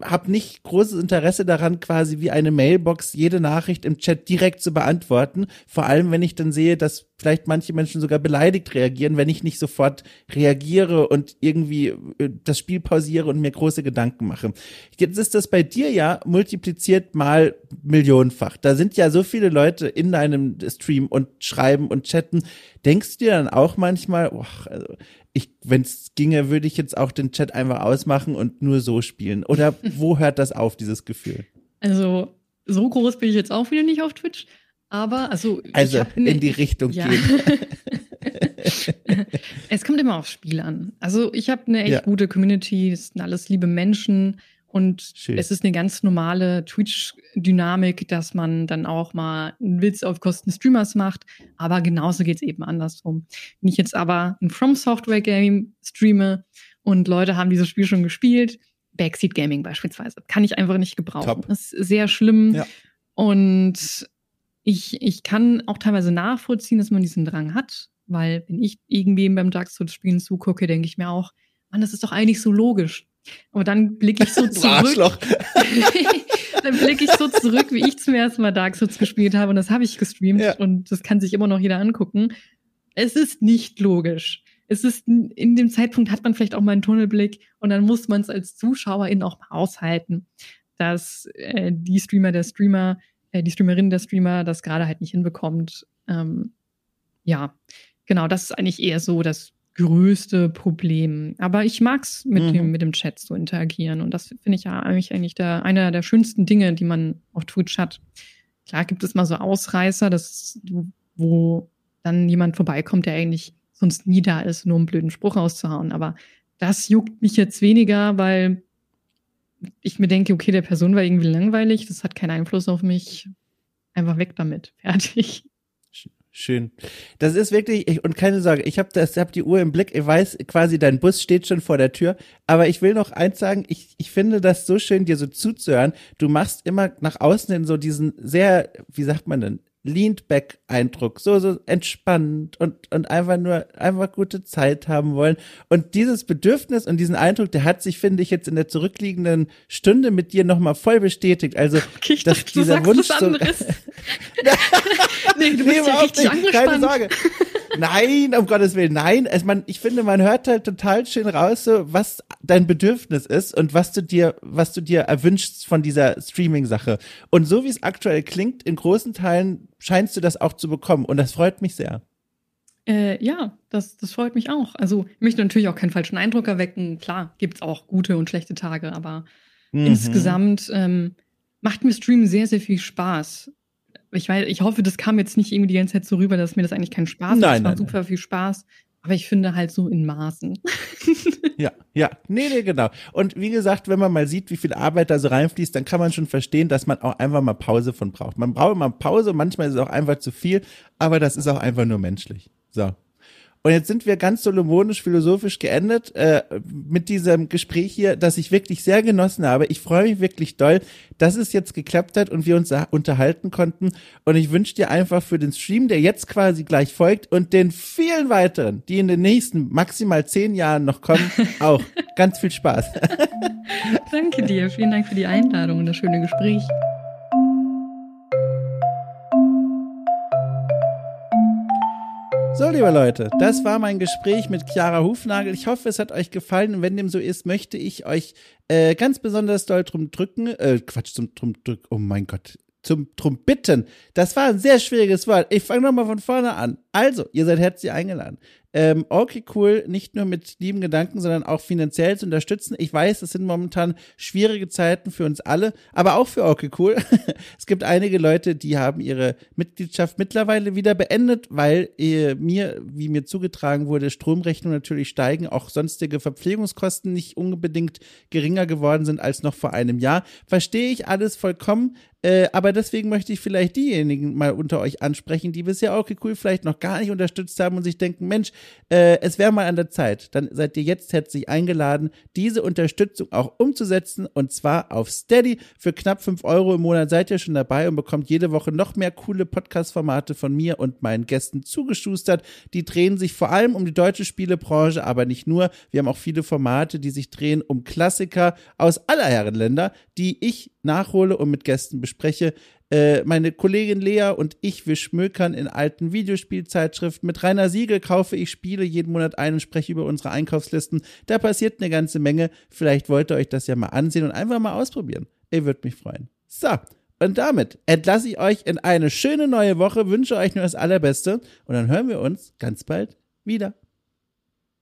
habe nicht großes Interesse daran, quasi wie eine Mailbox jede Nachricht im Chat direkt zu beantworten. Vor allem, wenn ich dann sehe, dass vielleicht manche Menschen sogar beleidigt reagieren, wenn ich nicht sofort reagiere und irgendwie äh, das Spiel pausiere und mir große Gedanken mache. Jetzt ist das bei dir ja multipliziert mal millionenfach. Da sind ja so viele Leute in deinem Stream und schreiben und chatten. Denkst du dir dann auch manchmal, oh, also ich, wenn es ginge, würde ich jetzt auch den Chat einfach ausmachen und nur so spielen. Oder wo hört das auf, dieses Gefühl? Also, so groß bin ich jetzt auch wieder nicht auf Twitch. Aber, also. Also, in die Richtung ja. gehen. es kommt immer aufs Spiel an. Also, ich habe eine echt ja. gute Community. Es sind alles liebe Menschen. Und Schön. es ist eine ganz normale Twitch-Dynamik, dass man dann auch mal einen Witz auf Kosten Streamers macht. Aber genauso geht's eben andersrum. Wenn ich jetzt aber ein From Software Game streame und Leute haben dieses Spiel schon gespielt, Backseat Gaming beispielsweise, kann ich einfach nicht gebrauchen. Top. Das ist sehr schlimm. Ja. Und ich, ich kann auch teilweise nachvollziehen, dass man diesen Drang hat, weil wenn ich irgendwem beim Dark Souls Spielen zugucke, denke ich mir auch, man, das ist doch eigentlich so logisch. Aber dann blicke ich so zurück. dann blicke ich so zurück, wie ich zum ersten Mal Dark Souls gespielt habe. Und das habe ich gestreamt. Ja. Und das kann sich immer noch jeder angucken. Es ist nicht logisch. Es ist, in dem Zeitpunkt hat man vielleicht auch mal einen Tunnelblick. Und dann muss man es als Zuschauerin auch mal aushalten, dass äh, die Streamer, der Streamer, äh, die Streamerin, der Streamer das gerade halt nicht hinbekommt. Ähm, ja, genau, das ist eigentlich eher so das größte Problem. Aber ich mag's mit mhm. dem mit dem Chat so interagieren und das finde ich ja eigentlich eigentlich der einer der schönsten Dinge, die man auf Twitch hat. Klar gibt es mal so Ausreißer, dass wo dann jemand vorbeikommt, der eigentlich sonst nie da ist, nur einen blöden Spruch auszuhauen. Aber das juckt mich jetzt weniger, weil ich mir denke, okay, der Person war irgendwie langweilig, das hat keinen Einfluss auf mich. Einfach weg damit. Fertig. Schön. Das ist wirklich, ich, und keine Sorge, ich habe hab die Uhr im Blick, ich weiß quasi, dein Bus steht schon vor der Tür, aber ich will noch eins sagen, ich, ich finde das so schön, dir so zuzuhören. Du machst immer nach außen hin so diesen sehr, wie sagt man denn, leaned back Eindruck, so so entspannt und und einfach nur einfach gute Zeit haben wollen und dieses Bedürfnis und diesen Eindruck, der hat sich finde ich jetzt in der zurückliegenden Stunde mit dir noch mal voll bestätigt. Also okay, ich dass dachte, dieser du Wunsch. So, nee, du bist ja richtig nicht, keine Sorge. Nein, um Gottes Willen, nein. Also man, ich finde, man hört halt total schön raus, so, was dein Bedürfnis ist und was du dir, was du dir erwünschst von dieser Streaming-Sache. Und so wie es aktuell klingt, in großen Teilen scheinst du das auch zu bekommen. Und das freut mich sehr. Äh, ja, das, das freut mich auch. Also, ich möchte natürlich auch keinen falschen Eindruck erwecken. Klar, gibt's auch gute und schlechte Tage, aber mhm. insgesamt ähm, macht mir Streamen sehr, sehr viel Spaß. Ich weiß, ich hoffe, das kam jetzt nicht irgendwie die ganze Zeit so rüber, dass mir das eigentlich keinen Spaß macht. Es war super nein. viel Spaß. Aber ich finde halt so in Maßen. ja, ja. Nee, nee, genau. Und wie gesagt, wenn man mal sieht, wie viel Arbeit da so reinfließt, dann kann man schon verstehen, dass man auch einfach mal Pause von braucht. Man braucht immer Pause, manchmal ist es auch einfach zu viel, aber das ist auch einfach nur menschlich. So. Und jetzt sind wir ganz solomonisch philosophisch geendet äh, mit diesem Gespräch hier, das ich wirklich sehr genossen habe. Ich freue mich wirklich doll, dass es jetzt geklappt hat und wir uns unterhalten konnten. Und ich wünsche dir einfach für den Stream, der jetzt quasi gleich folgt und den vielen weiteren, die in den nächsten maximal zehn Jahren noch kommen, auch ganz viel Spaß. Danke dir. Vielen Dank für die Einladung und das schöne Gespräch. So, liebe Leute, das war mein Gespräch mit Chiara Hufnagel. Ich hoffe, es hat euch gefallen. Und wenn dem so ist, möchte ich euch äh, ganz besonders doll drum drücken. Äh, Quatsch, zum drum drücken. Oh mein Gott. Zum drum bitten. Das war ein sehr schwieriges Wort. Ich fange nochmal von vorne an. Also, ihr seid herzlich eingeladen ähm, okay cool, nicht nur mit lieben Gedanken, sondern auch finanziell zu unterstützen. Ich weiß, es sind momentan schwierige Zeiten für uns alle, aber auch für okay cool. es gibt einige Leute, die haben ihre Mitgliedschaft mittlerweile wieder beendet, weil äh, mir, wie mir zugetragen wurde, Stromrechnungen natürlich steigen, auch sonstige Verpflegungskosten nicht unbedingt geringer geworden sind als noch vor einem Jahr. Verstehe ich alles vollkommen. Äh, aber deswegen möchte ich vielleicht diejenigen mal unter euch ansprechen, die bisher okay cool vielleicht noch gar nicht unterstützt haben und sich denken, Mensch, äh, es wäre mal an der Zeit. Dann seid ihr jetzt herzlich eingeladen, diese Unterstützung auch umzusetzen und zwar auf Steady. Für knapp fünf Euro im Monat seid ihr schon dabei und bekommt jede Woche noch mehr coole Podcast-Formate von mir und meinen Gästen zugeschustert. Die drehen sich vor allem um die deutsche Spielebranche, aber nicht nur. Wir haben auch viele Formate, die sich drehen um Klassiker aus aller Herrenländer, die ich nachhole und mit Gästen bespreche. Äh, meine Kollegin Lea und ich, wir schmökern in alten Videospielzeitschriften. Mit Rainer Siegel kaufe ich Spiele jeden Monat ein und spreche über unsere Einkaufslisten. Da passiert eine ganze Menge. Vielleicht wollt ihr euch das ja mal ansehen und einfach mal ausprobieren. Ihr würdet mich freuen. So. Und damit entlasse ich euch in eine schöne neue Woche, wünsche euch nur das Allerbeste und dann hören wir uns ganz bald wieder.